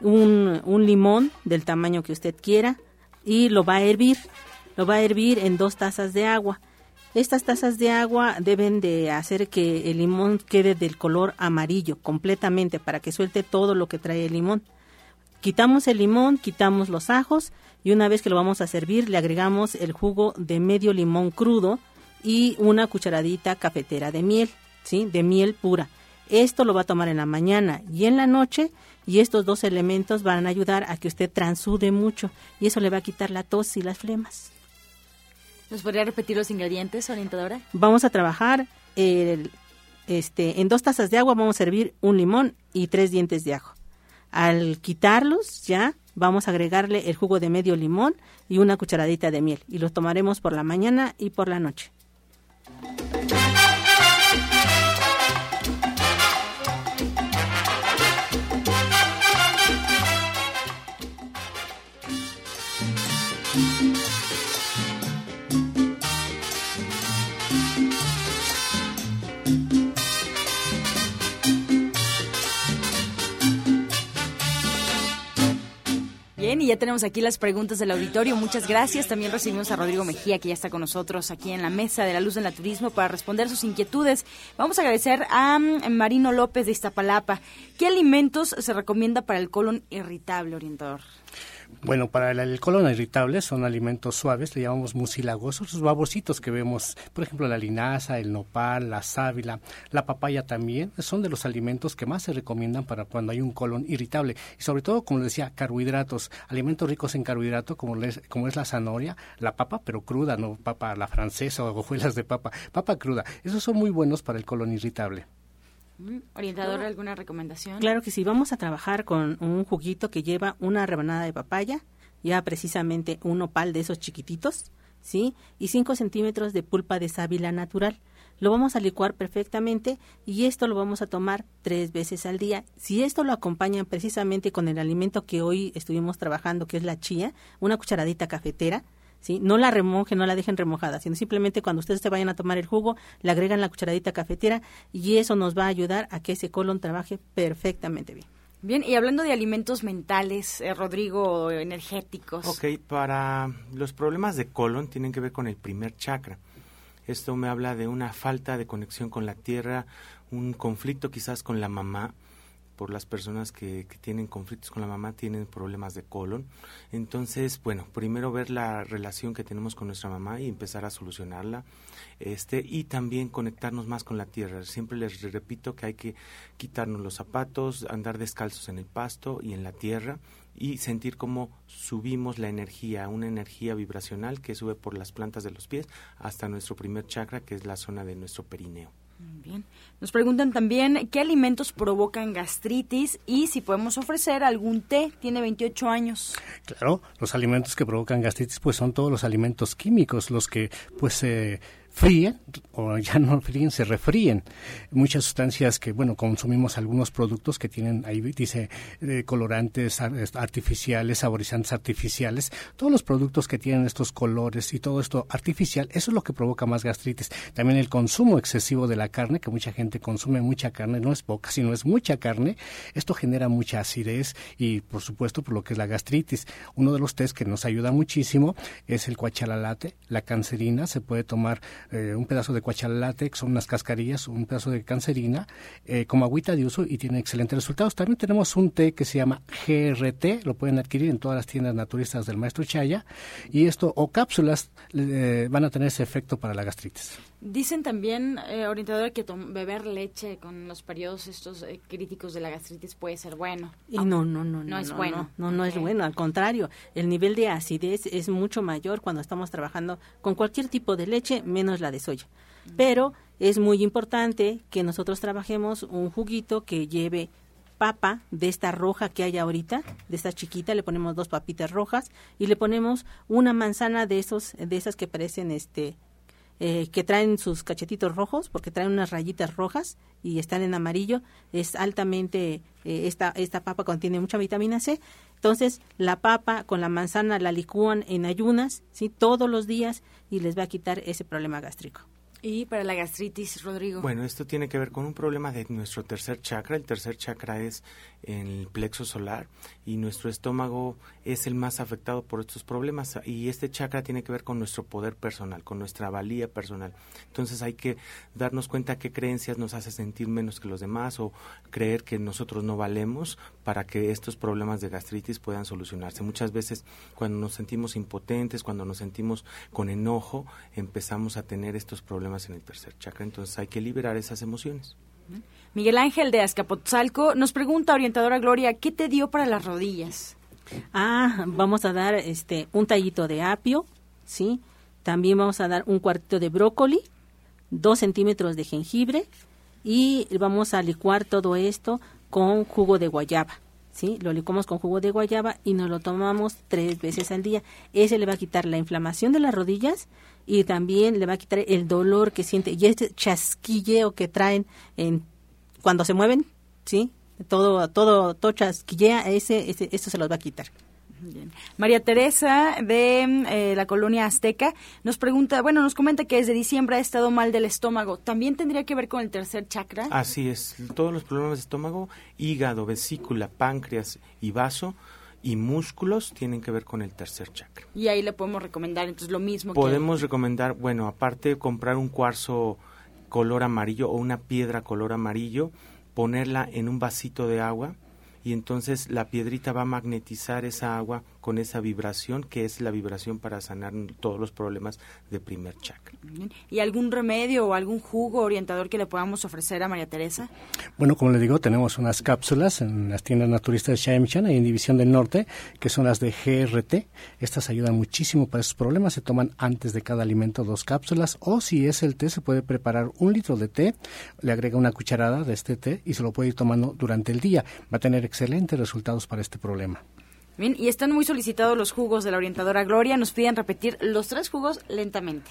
un, un limón del tamaño que usted quiera y lo va a hervir. Lo va a hervir en dos tazas de agua. Estas tazas de agua deben de hacer que el limón quede del color amarillo completamente para que suelte todo lo que trae el limón. Quitamos el limón, quitamos los ajos y una vez que lo vamos a servir le agregamos el jugo de medio limón crudo y una cucharadita cafetera de miel, ¿sí? De miel pura. Esto lo va a tomar en la mañana y en la noche y estos dos elementos van a ayudar a que usted transude mucho y eso le va a quitar la tos y las flemas. ¿Nos podría repetir los ingredientes, orientadora? Vamos a trabajar el, este, en dos tazas de agua vamos a servir un limón y tres dientes de ajo. Al quitarlos ya vamos a agregarle el jugo de medio limón y una cucharadita de miel y los tomaremos por la mañana y por la noche. Y ya tenemos aquí las preguntas del auditorio. Muchas gracias. También recibimos a Rodrigo Mejía, que ya está con nosotros aquí en la mesa de la luz del naturismo para responder sus inquietudes. Vamos a agradecer a mm, Marino López de Iztapalapa. ¿Qué alimentos se recomienda para el colon irritable, orientador? Bueno, para el, colon irritable son alimentos suaves, le llamamos mucilagosos, los babositos que vemos, por ejemplo, la linaza, el nopal, la sábila, la papaya también, son de los alimentos que más se recomiendan para cuando hay un colon irritable. Y sobre todo, como les decía, carbohidratos, alimentos ricos en carbohidrato, como, como es la zanahoria, la papa, pero cruda, no papa la francesa o hojuelas de papa, papa cruda. Esos son muy buenos para el colon irritable. Mm, orientador, ¿alguna recomendación? Claro que sí, vamos a trabajar con un juguito que lleva una rebanada de papaya, ya precisamente un opal de esos chiquititos, ¿sí? Y 5 centímetros de pulpa de sábila natural. Lo vamos a licuar perfectamente y esto lo vamos a tomar tres veces al día. Si esto lo acompañan precisamente con el alimento que hoy estuvimos trabajando, que es la chía, una cucharadita cafetera, ¿sí? No la remojen, no la dejen remojada, sino simplemente cuando ustedes se vayan a tomar el jugo, le agregan la cucharadita cafetera y eso nos va a ayudar a que ese colon trabaje perfectamente bien. Bien, y hablando de alimentos mentales, eh, Rodrigo, energéticos. Ok, para los problemas de colon tienen que ver con el primer chakra. Esto me habla de una falta de conexión con la tierra, un conflicto quizás con la mamá, por las personas que, tienen conflictos con la mamá, tienen problemas de colon. Entonces, bueno, primero ver la relación que tenemos con nuestra mamá y empezar a solucionarla. Este, y también conectarnos más con la tierra. Siempre les repito que hay que quitarnos los zapatos, andar descalzos en el pasto y en la tierra y sentir cómo subimos la energía, una energía vibracional que sube por las plantas de los pies hasta nuestro primer chakra, que es la zona de nuestro perineo. Bien. Nos preguntan también qué alimentos provocan gastritis y si podemos ofrecer algún té. Tiene 28 años. Claro, los alimentos que provocan gastritis pues son todos los alimentos químicos, los que pues eh, fríen, o ya no fríen, se refríen. Muchas sustancias que, bueno, consumimos algunos productos que tienen, ahí dice, eh, colorantes artificiales, saborizantes artificiales, todos los productos que tienen estos colores y todo esto artificial, eso es lo que provoca más gastritis. También el consumo excesivo de la carne, que mucha gente consume mucha carne, no es poca, sino es mucha carne, esto genera mucha acidez y, por supuesto, por lo que es la gastritis. Uno de los test que nos ayuda muchísimo es el cuachalalate, la cancerina, se puede tomar eh, un pedazo de cuachalate, que son unas cascarillas, un pedazo de cancerina, eh, como agüita de uso y tiene excelentes resultados. También tenemos un té que se llama GRT, lo pueden adquirir en todas las tiendas naturistas del maestro Chaya, y esto, o cápsulas, eh, van a tener ese efecto para la gastritis. Dicen también, eh, orientador, que beber leche con los periodos estos críticos de la gastritis puede ser bueno. Y no, no, no, no, es bueno. No, no, es bueno, al contrario, el nivel de acidez es mucho mayor cuando estamos trabajando con cualquier tipo de leche, menos la de soya. Pero es muy importante que nosotros trabajemos un juguito que lleve papa de esta roja que hay ahorita, de esta chiquita, le ponemos dos papitas rojas y le ponemos una manzana de esos, de esas que parecen este eh, que traen sus cachetitos rojos, porque traen unas rayitas rojas y están en amarillo, es altamente, eh, esta, esta papa contiene mucha vitamina C, entonces la papa con la manzana la licúan en ayunas, ¿sí? todos los días y les va a quitar ese problema gástrico. Y para la gastritis, Rodrigo. Bueno, esto tiene que ver con un problema de nuestro tercer chakra. El tercer chakra es en el plexo solar y nuestro estómago es el más afectado por estos problemas. Y este chakra tiene que ver con nuestro poder personal, con nuestra valía personal. Entonces hay que darnos cuenta qué creencias nos hace sentir menos que los demás o creer que nosotros no valemos para que estos problemas de gastritis puedan solucionarse. Muchas veces cuando nos sentimos impotentes, cuando nos sentimos con enojo, empezamos a tener estos problemas en el tercer chakra, entonces hay que liberar esas emociones. Miguel Ángel de Azcapotzalco nos pregunta, orientadora Gloria, ¿qué te dio para las rodillas? Ah, vamos a dar este un tallito de apio, ¿sí? También vamos a dar un cuartito de brócoli, dos centímetros de jengibre y vamos a licuar todo esto con jugo de guayaba. ¿sí? Lo licuamos con jugo de guayaba y nos lo tomamos tres veces al día. Ese le va a quitar la inflamación de las rodillas y también le va a quitar el dolor que siente y este chasquilleo que traen en cuando se mueven, ¿sí? Todo todo todo chasquillea, ese, ese esto se los va a quitar. María Teresa de eh, la colonia Azteca nos pregunta, bueno, nos comenta que desde diciembre ha estado mal del estómago. ¿También tendría que ver con el tercer chakra? Así es, todos los problemas de estómago, hígado, vesícula, páncreas y vaso y músculos tienen que ver con el tercer chakra. Y ahí le podemos recomendar entonces lo mismo. Podemos recomendar, bueno, aparte de comprar un cuarzo color amarillo o una piedra color amarillo, ponerla en un vasito de agua y entonces la piedrita va a magnetizar esa agua con esa vibración que es la vibración para sanar todos los problemas de primer chakra. ¿Y algún remedio o algún jugo orientador que le podamos ofrecer a María Teresa? Bueno, como le digo, tenemos unas cápsulas en las tiendas naturistas de ahí en División del Norte, que son las de GRT. Estas ayudan muchísimo para esos problemas. Se toman antes de cada alimento dos cápsulas o si es el té, se puede preparar un litro de té, le agrega una cucharada de este té y se lo puede ir tomando durante el día. Va a tener excelentes resultados para este problema. Bien, y están muy solicitados los jugos de la orientadora Gloria. Nos piden repetir los tres jugos lentamente.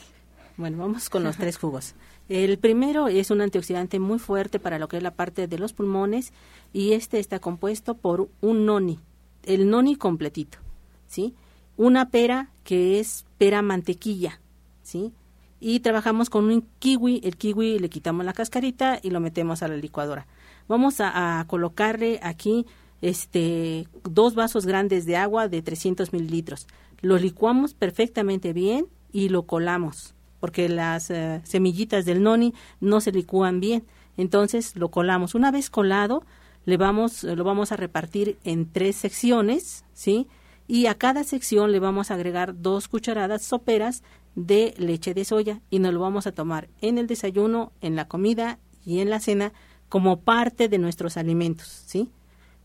Bueno, vamos con los tres jugos. El primero es un antioxidante muy fuerte para lo que es la parte de los pulmones y este está compuesto por un noni, el noni completito, ¿sí? Una pera que es pera mantequilla, ¿sí? Y trabajamos con un kiwi, el kiwi le quitamos la cascarita y lo metemos a la licuadora. Vamos a, a colocarle aquí este, dos vasos grandes de agua de 300 mililitros. Lo licuamos perfectamente bien y lo colamos, porque las eh, semillitas del noni no se licúan bien. Entonces lo colamos. Una vez colado, le vamos, lo vamos a repartir en tres secciones, ¿sí? Y a cada sección le vamos a agregar dos cucharadas soperas de leche de soya y nos lo vamos a tomar en el desayuno, en la comida y en la cena como parte de nuestros alimentos, ¿sí?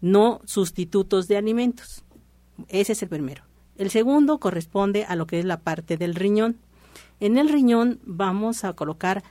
No sustitutos de alimentos. Ese es el primero. El segundo corresponde a lo que es la parte del riñón. En el riñón vamos a colocar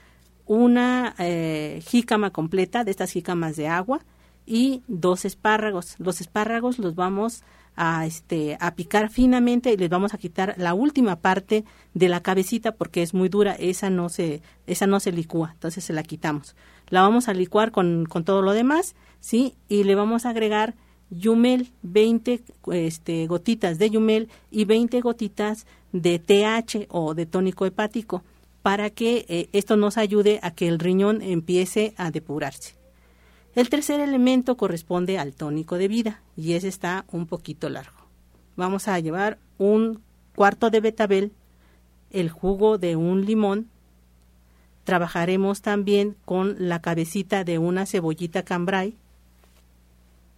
una eh, jícama completa de estas jícamas de agua y dos espárragos. Los espárragos los vamos a, este, a picar finamente y les vamos a quitar la última parte de la cabecita porque es muy dura, esa no se, esa no se licúa, entonces se la quitamos. La vamos a licuar con, con todo lo demás ¿sí? Y le vamos a agregar Yumel, 20 este, gotitas de Yumel y 20 gotitas de TH o de tónico hepático para que eh, esto nos ayude a que el riñón empiece a depurarse. El tercer elemento corresponde al tónico de vida y ese está un poquito largo. Vamos a llevar un cuarto de betabel, el jugo de un limón, trabajaremos también con la cabecita de una cebollita cambrai,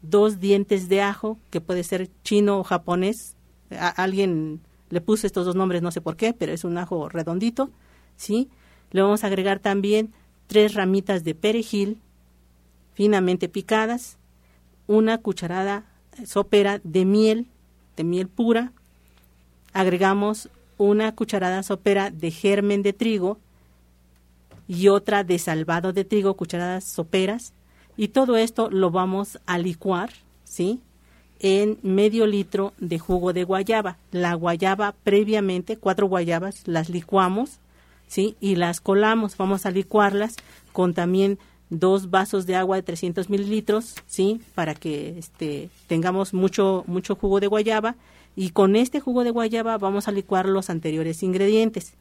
dos dientes de ajo, que puede ser chino o japonés. alguien le puso estos dos nombres, no sé por qué, pero es un ajo redondito, ¿sí? Le vamos a agregar también tres ramitas de perejil finamente picadas, una cucharada sopera de miel, de miel pura, agregamos una cucharada sopera de germen de trigo y otra de salvado de trigo, cucharadas soperas, y todo esto lo vamos a licuar, ¿sí? En medio litro de jugo de guayaba. La guayaba previamente, cuatro guayabas, las licuamos, ¿sí? Y las colamos. Vamos a licuarlas con también dos vasos de agua de 300 mililitros, ¿sí? Para que este, tengamos mucho, mucho jugo de guayaba. Y con este jugo de guayaba vamos a licuar los anteriores ingredientes.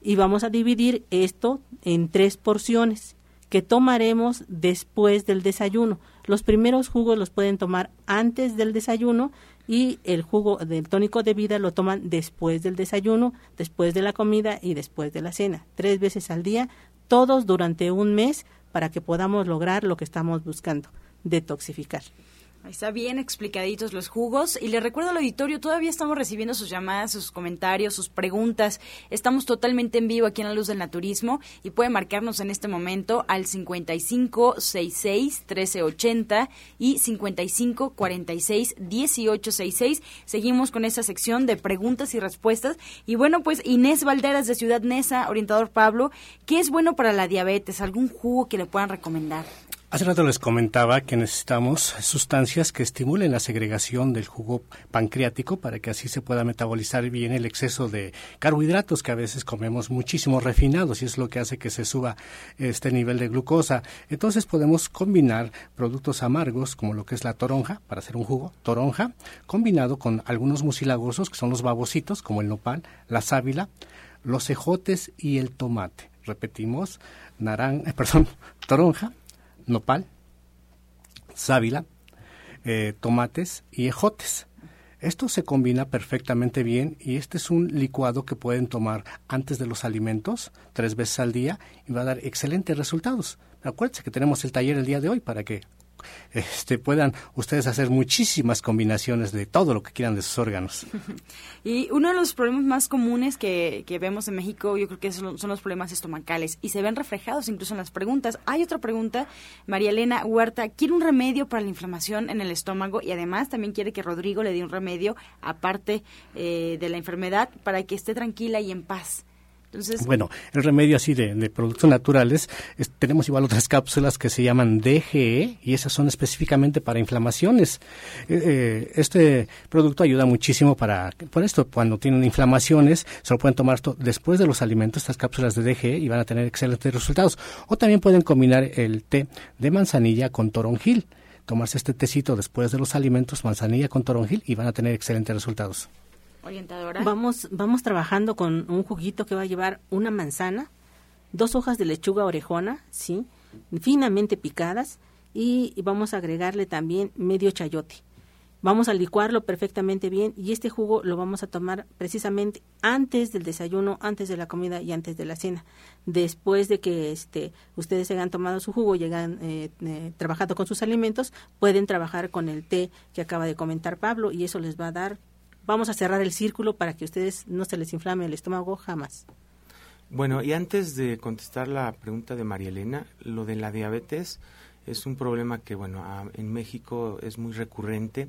Y vamos a dividir esto en tres porciones que tomaremos después del desayuno. Los primeros jugos los pueden tomar antes del desayuno y el jugo del tónico de vida lo toman después del desayuno, después de la comida y después de la cena, tres veces al día, todos durante un mes para que podamos lograr lo que estamos buscando, detoxificar. Ahí está bien explicaditos los jugos. Y le recuerdo al auditorio, todavía estamos recibiendo sus llamadas, sus comentarios, sus preguntas. Estamos totalmente en vivo aquí en la Luz del Naturismo y puede marcarnos en este momento al 5566 1380 y 5546 1866. Seguimos con esa sección de preguntas y respuestas. Y bueno, pues Inés Valderas de Ciudad Nesa, orientador Pablo, ¿qué es bueno para la diabetes? ¿Algún jugo que le puedan recomendar? Hace rato les comentaba que necesitamos sustancias que estimulen la segregación del jugo pancreático para que así se pueda metabolizar bien el exceso de carbohidratos que a veces comemos muchísimo refinados y es lo que hace que se suba este nivel de glucosa. Entonces podemos combinar productos amargos como lo que es la toronja para hacer un jugo, toronja, combinado con algunos mucilagosos que son los babositos como el nopal, la sábila, los ejotes y el tomate. Repetimos, naranja, perdón, toronja, nopal, sábila, eh, tomates y ejotes. Esto se combina perfectamente bien y este es un licuado que pueden tomar antes de los alimentos tres veces al día y va a dar excelentes resultados. Acuérdense que tenemos el taller el día de hoy para que este, puedan ustedes hacer muchísimas combinaciones de todo lo que quieran de sus órganos. Y uno de los problemas más comunes que, que vemos en México, yo creo que son, son, los problemas estomacales y se ven reflejados incluso en las preguntas. Hay otra pregunta, María Elena Huerta, quiere un remedio para la inflamación en el estómago y además también quiere que Rodrigo le dé un remedio aparte eh, de la enfermedad para que esté tranquila y en paz bueno, el remedio así de, productos naturales, tenemos igual otras cápsulas que se llaman DGE y esas son específicamente para inflamaciones. Eh, eh, este producto ayuda muchísimo para, por esto, cuando tienen inflamaciones, se lo pueden tomar después de los alimentos, estas cápsulas de DGE, y van a tener excelentes resultados. O también pueden combinar el té de manzanilla con toronjil. Tomarse este tecito después de los alimentos, manzanilla con toronjil, y van a tener excelentes resultados Vamos, vamos trabajando con un juguito que va a llevar una manzana, dos hojas de lechuga orejona, sí, finamente picadas, y vamos a agregarle también medio chayote. Vamos a licuarlo perfectamente bien y este jugo lo vamos a tomar precisamente antes del desayuno, antes de la comida y antes de la cena. Después de que este, ustedes hayan tomado su jugo y hayan eh, eh, trabajado con sus alimentos, pueden trabajar con el té que acaba de comentar Pablo y eso les va a dar vamos a cerrar el círculo para que ustedes no se les inflame el estómago jamás. Bueno, y antes de contestar la pregunta de María Elena, lo de la diabetes es un problema que, bueno, en México es muy recurrente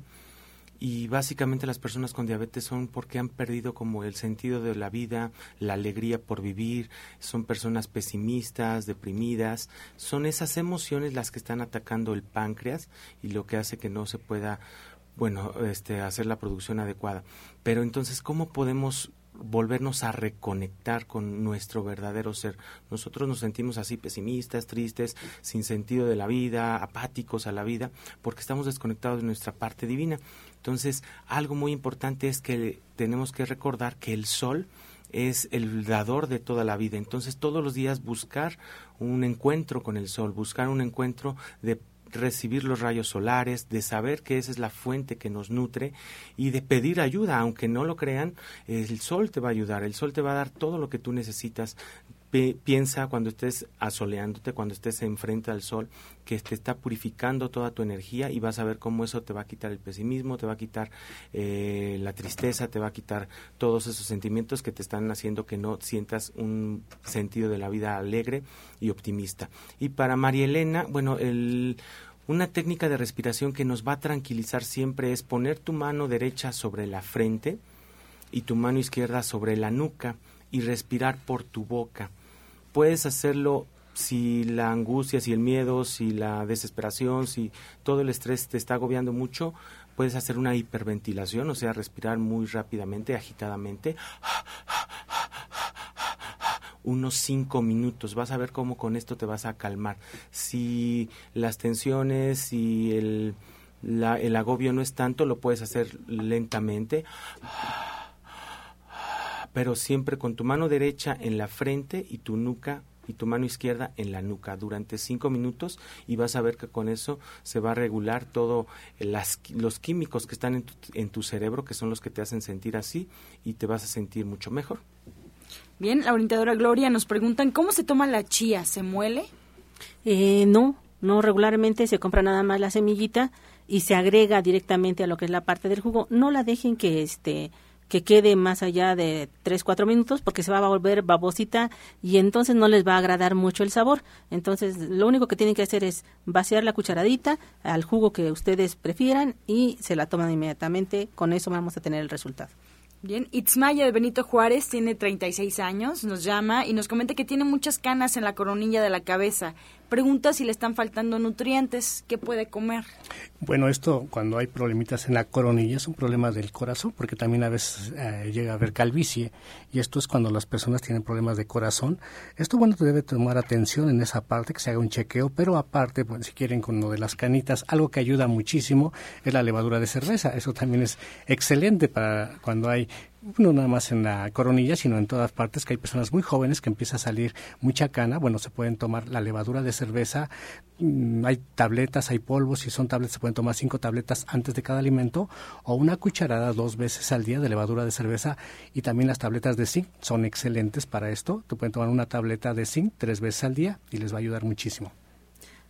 y básicamente las personas con diabetes son porque han perdido como el sentido de la vida, la alegría por vivir, son personas pesimistas, deprimidas, son esas emociones las que están atacando el páncreas y lo que hace que no se pueda bueno, este, hacer la producción adecuada. Pero entonces, ¿cómo podemos volvernos a reconectar con nuestro verdadero ser. Nosotros nos sentimos así pesimistas, tristes, sin sentido de la vida, apáticos a la vida, porque estamos desconectados de nuestra parte divina. Entonces, algo muy importante es que tenemos que recordar que el sol es el dador de toda la vida. Entonces, todos los días buscar un encuentro con el sol, buscar un encuentro de recibir los rayos solares, de saber que esa es la fuente que nos nutre y de pedir ayuda, aunque no lo crean, el sol te va a ayudar, el sol te va a dar todo lo que tú necesitas. Piensa cuando estés asoleándote, cuando estés enfrente al sol, que te está purificando toda tu energía y vas a ver cómo eso te va a quitar el pesimismo, te va a quitar eh, la tristeza, te va a quitar todos esos sentimientos que te están haciendo que no sientas un sentido de la vida alegre y optimista. Y para María Elena, bueno, el una técnica de respiración que nos va a tranquilizar siempre es poner tu mano derecha sobre la frente y tu mano izquierda sobre la nuca y respirar por tu boca. Puedes hacerlo si la angustia, si el miedo, si la desesperación, si todo el estrés te está agobiando mucho, puedes hacer una hiperventilación, o sea, respirar muy rápidamente, agitadamente unos cinco minutos. Vas a ver cómo con esto te vas a calmar. Si las tensiones y el, el agobio no es tanto, lo puedes hacer lentamente. Pero siempre con tu mano derecha en la frente y tu nuca y tu mano izquierda en la nuca durante cinco minutos y vas a ver que con eso se va a regular todo las, los químicos que están en tu, en tu cerebro que son los que te hacen sentir así y te vas a sentir mucho mejor. Bien, la orientadora Gloria nos preguntan, ¿cómo se toma la chía? ¿Se muele? Eh, no, no regularmente se compra nada más la semillita y se agrega directamente a lo que es la parte del jugo. No la dejen que este que quede más allá de 3, 4 minutos porque se va a volver babosita y entonces no les va a agradar mucho el sabor. Entonces, lo único que tienen que hacer es vaciar la cucharadita al jugo que ustedes prefieran y se la toman inmediatamente. Con eso vamos a tener el resultado. Bien, Itzmaya de Benito Juárez tiene 36 años, nos llama y nos comenta que tiene muchas canas en la coronilla de la cabeza pregunta si le están faltando nutrientes, ¿qué puede comer? Bueno, esto cuando hay problemitas en la coronilla es un problema del corazón, porque también a veces eh, llega a haber calvicie, y esto es cuando las personas tienen problemas de corazón. Esto, bueno, debe tomar atención en esa parte, que se haga un chequeo, pero aparte, bueno, si quieren con lo de las canitas, algo que ayuda muchísimo es la levadura de cerveza. Eso también es excelente para cuando hay no nada más en la coronilla, sino en todas partes, que hay personas muy jóvenes que empieza a salir mucha cana. Bueno, se pueden tomar la levadura de cerveza, mm, hay tabletas, hay polvos, si son tabletas se pueden tomar cinco tabletas antes de cada alimento o una cucharada dos veces al día de levadura de cerveza y también las tabletas de zinc son excelentes para esto. Te pueden tomar una tableta de zinc tres veces al día y les va a ayudar muchísimo.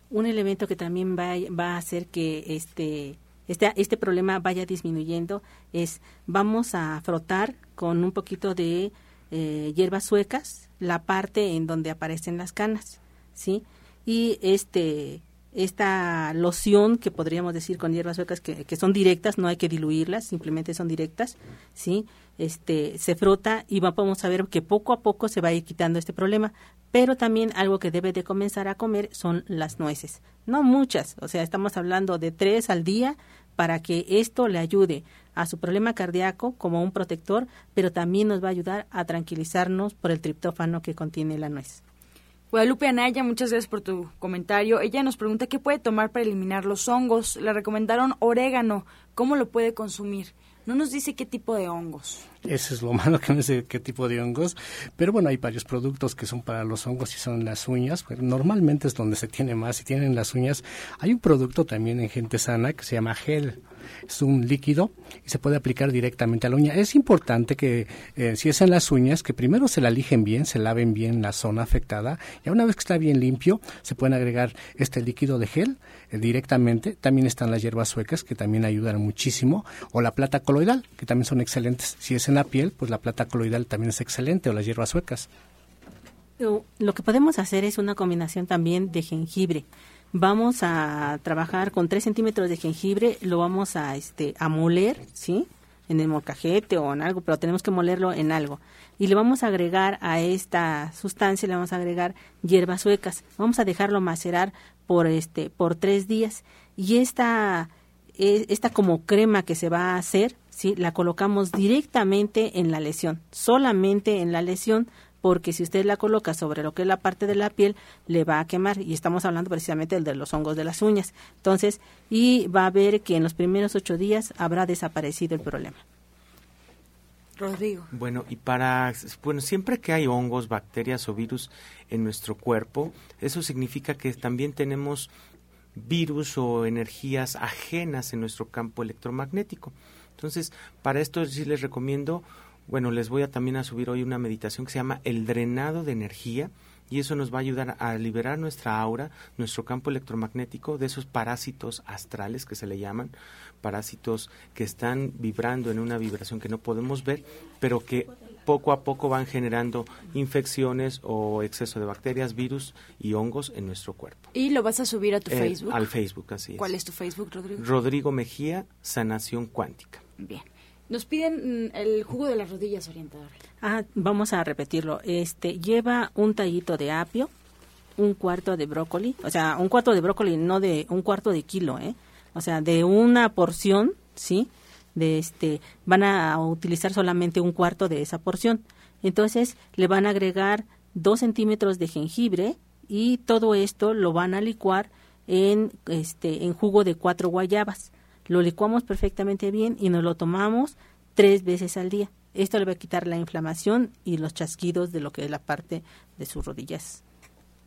un elemento que también va, va a hacer que este, este, este problema vaya disminuyendo es vamos a frotar con un poquito de eh, hierbas suecas la parte en donde aparecen las canas, ¿sí? Y este esta loción que podríamos decir con hierbas suecas que, que, son directas, no hay que diluirlas, simplemente son directas, ¿sí? Este, se frota y vamos a ver que poco a poco se va a ir quitando este problema, pero también algo que debe de comenzar a comer son las nueces, no muchas, o sea, estamos hablando de tres al día para que esto le ayude a su problema cardíaco como un protector, pero también nos va a ayudar a tranquilizarnos por el triptófano que contiene la nuez. Guadalupe Anaya, muchas gracias por tu comentario. Ella nos pregunta qué puede tomar para eliminar los hongos. Le recomendaron orégano. ¿Cómo lo puede consumir? No nos dice qué tipo de hongos. Eso es lo malo que no sé qué tipo de hongos. Pero bueno, hay varios productos que son para los hongos y son las uñas. Pero normalmente es donde se tiene más. Si tienen las uñas, hay un producto también en gente sana que se llama gel es un líquido y se puede aplicar directamente a la uña. Es importante que eh, si es en las uñas, que primero se la lijen bien, se laven bien la zona afectada y una vez que está bien limpio, se pueden agregar este líquido de gel directamente. También están las hierbas suecas que también ayudan muchísimo o la plata coloidal que también son excelentes. Si es en la piel, pues la plata coloidal también es excelente o las hierbas suecas. Lo que podemos hacer es una combinación también de jengibre vamos a trabajar con 3 centímetros de jengibre, lo vamos a, este, a moler, ¿sí? En el molcajete o en algo, pero tenemos que molerlo en algo. Y le vamos a agregar a esta sustancia, le vamos a agregar hierbas suecas. Vamos a dejarlo macerar por, este, por tres días. Y esta, e, esta como crema que se va a hacer, ¿sí? La colocamos directamente en la lesión, solamente en la lesión porque si usted la coloca sobre lo que es la parte de la piel, le va a quemar. Y estamos hablando precisamente del de los hongos de las uñas. Entonces, y va a ver que en los primeros ocho días habrá desaparecido el problema. Rodrigo. Bueno, y para, bueno, siempre que hay hongos, bacterias o virus en nuestro cuerpo, eso significa que también tenemos virus o energías ajenas en nuestro campo electromagnético. Entonces, para esto sí les recomiendo bueno, les voy a también a subir hoy una meditación que se llama el drenado de energía y eso nos va a ayudar a liberar nuestra aura, nuestro campo electromagnético de esos parásitos astrales que se le llaman, parásitos que están vibrando en una vibración que no podemos ver, pero que poco a poco van generando infecciones o exceso de bacterias, virus y hongos en nuestro cuerpo. ¿Y lo vas a subir a tu Eh, Facebook? Al Facebook, así es. ¿Cuál es tu Facebook, Rodrigo? Rodrigo Mejía, Sanación Cuántica. Bien. Nos piden mm, el jugo de las rodillas, orientador. Ah, vamos a repetirlo. Este lleva un tallito de apio, un cuarto de brócoli, o sea, un cuarto de brócoli, no de un cuarto de kilo, ¿eh? O sea, de una porción, ¿sí? De este, van a utilizar solamente un cuarto de esa porción. Entonces, le van a agregar dos centímetros de jengibre y todo esto lo van a licuar en este en jugo de cuatro guayabas. Lo licuamos perfectamente bien y nos lo tomamos tres veces al día. Esto le va a quitar la inflamación y los chasquidos de lo que es la parte de sus rodillas.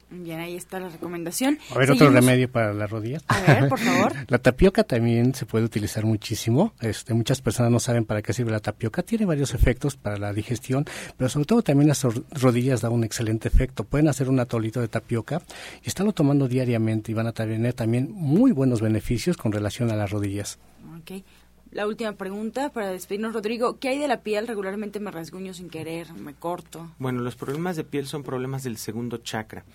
Bien, ahí está la recomendación. A ver, otro remedio para las rodillas. A ver, por favor. La tapioca también se puede utilizar muchísimo. Este, muchas personas no saben para qué sirve la tapioca. Tiene varios efectos para la digestión, pero sobre todo también las ro- rodillas da un excelente efecto. Pueden hacer un atolito de tapioca y estarlo tomando diariamente y van a tener también muy buenos beneficios con relación a las rodillas. Ok. La última pregunta para despedirnos, Rodrigo. ¿Qué hay de la piel? Regularmente me rasguño sin querer, me corto. Bueno, los problemas de piel son problemas del segundo chakra.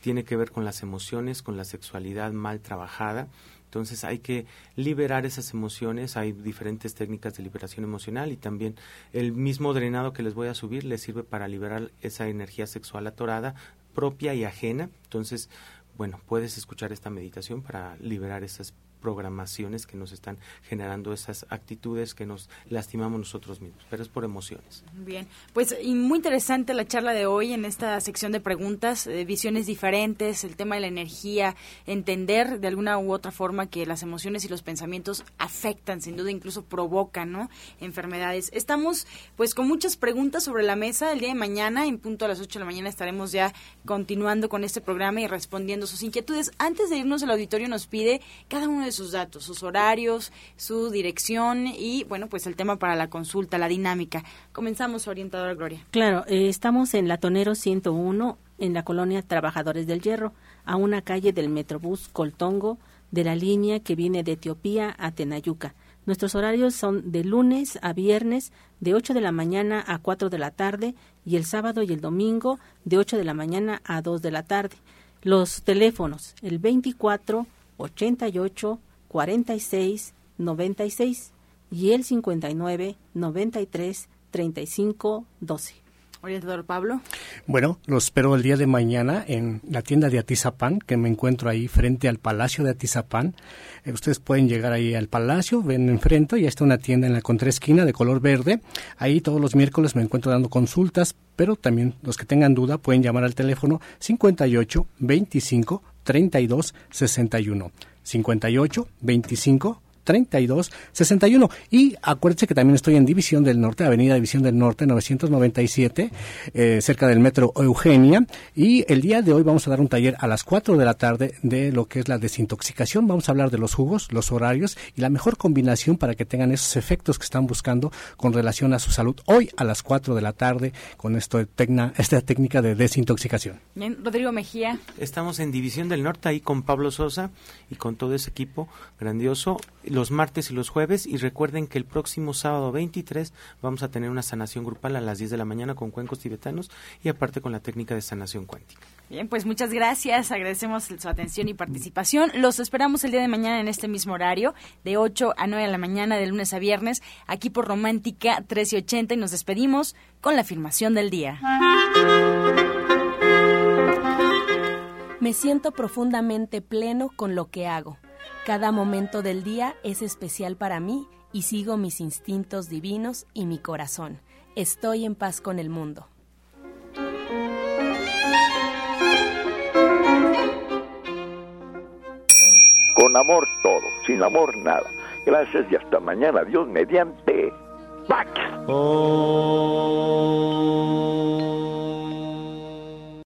Tiene que ver con las emociones, con la sexualidad mal trabajada. Entonces hay que liberar esas emociones. Hay diferentes técnicas de liberación emocional y también el mismo drenado que les voy a subir les sirve para liberar esa energía sexual atorada propia y ajena. Entonces, bueno, puedes escuchar esta meditación para liberar esas programaciones que nos están generando esas actitudes que nos lastimamos nosotros mismos, pero es por emociones. Bien, pues y muy interesante la charla de hoy en esta sección de preguntas, eh, visiones diferentes, el tema de la energía, entender de alguna u otra forma que las emociones y los pensamientos afectan, sin duda incluso provocan, ¿no? Enfermedades. Estamos pues con muchas preguntas sobre la mesa. El día de mañana, en punto a las 8 de la mañana, estaremos ya continuando con este programa y respondiendo sus inquietudes. Antes de irnos, el auditorio nos pide cada uno de sus datos, sus horarios, su dirección y, bueno, pues el tema para la consulta, la dinámica. Comenzamos, orientadora Gloria. Claro, eh, estamos en Latonero 101, en la colonia Trabajadores del Hierro. a una calle del Metrobús Coltongo de la línea que viene de Etiopía a Tenayuca. Nuestros horarios son de lunes a viernes de 8 de la mañana a 4 de la tarde y el sábado y el domingo de 8 de la mañana a 2 de la tarde. Los teléfonos, el 24 88 46 96 y el 59 93 35 12. Orientador Pablo. Bueno, los espero el día de mañana en la tienda de Atizapán, que me encuentro ahí frente al Palacio de Atizapán. Eh, ustedes pueden llegar ahí al Palacio, ven enfrente, ya está una tienda en la contraesquina de color verde. Ahí todos los miércoles me encuentro dando consultas, pero también los que tengan duda pueden llamar al teléfono 58 25 32 61. 58 25 32 61. Y acuérdense que también estoy en División del Norte, Avenida División del Norte 997, eh, cerca del metro Eugenia. Y el día de hoy vamos a dar un taller a las 4 de la tarde de lo que es la desintoxicación. Vamos a hablar de los jugos, los horarios y la mejor combinación para que tengan esos efectos que están buscando con relación a su salud. Hoy a las 4 de la tarde con esto tecna, esta técnica de desintoxicación. Bien, Rodrigo Mejía. Estamos en División del Norte ahí con Pablo Sosa y con todo ese equipo grandioso los martes y los jueves y recuerden que el próximo sábado 23 vamos a tener una sanación grupal a las 10 de la mañana con cuencos tibetanos y aparte con la técnica de sanación cuántica. Bien, pues muchas gracias, agradecemos su atención y participación. Los esperamos el día de mañana en este mismo horario, de 8 a 9 de la mañana, de lunes a viernes, aquí por Romántica 1380 y nos despedimos con la afirmación del día. Me siento profundamente pleno con lo que hago. Cada momento del día es especial para mí y sigo mis instintos divinos y mi corazón. Estoy en paz con el mundo. Con amor todo, sin amor nada. Gracias y hasta mañana. Dios mediante. Oh.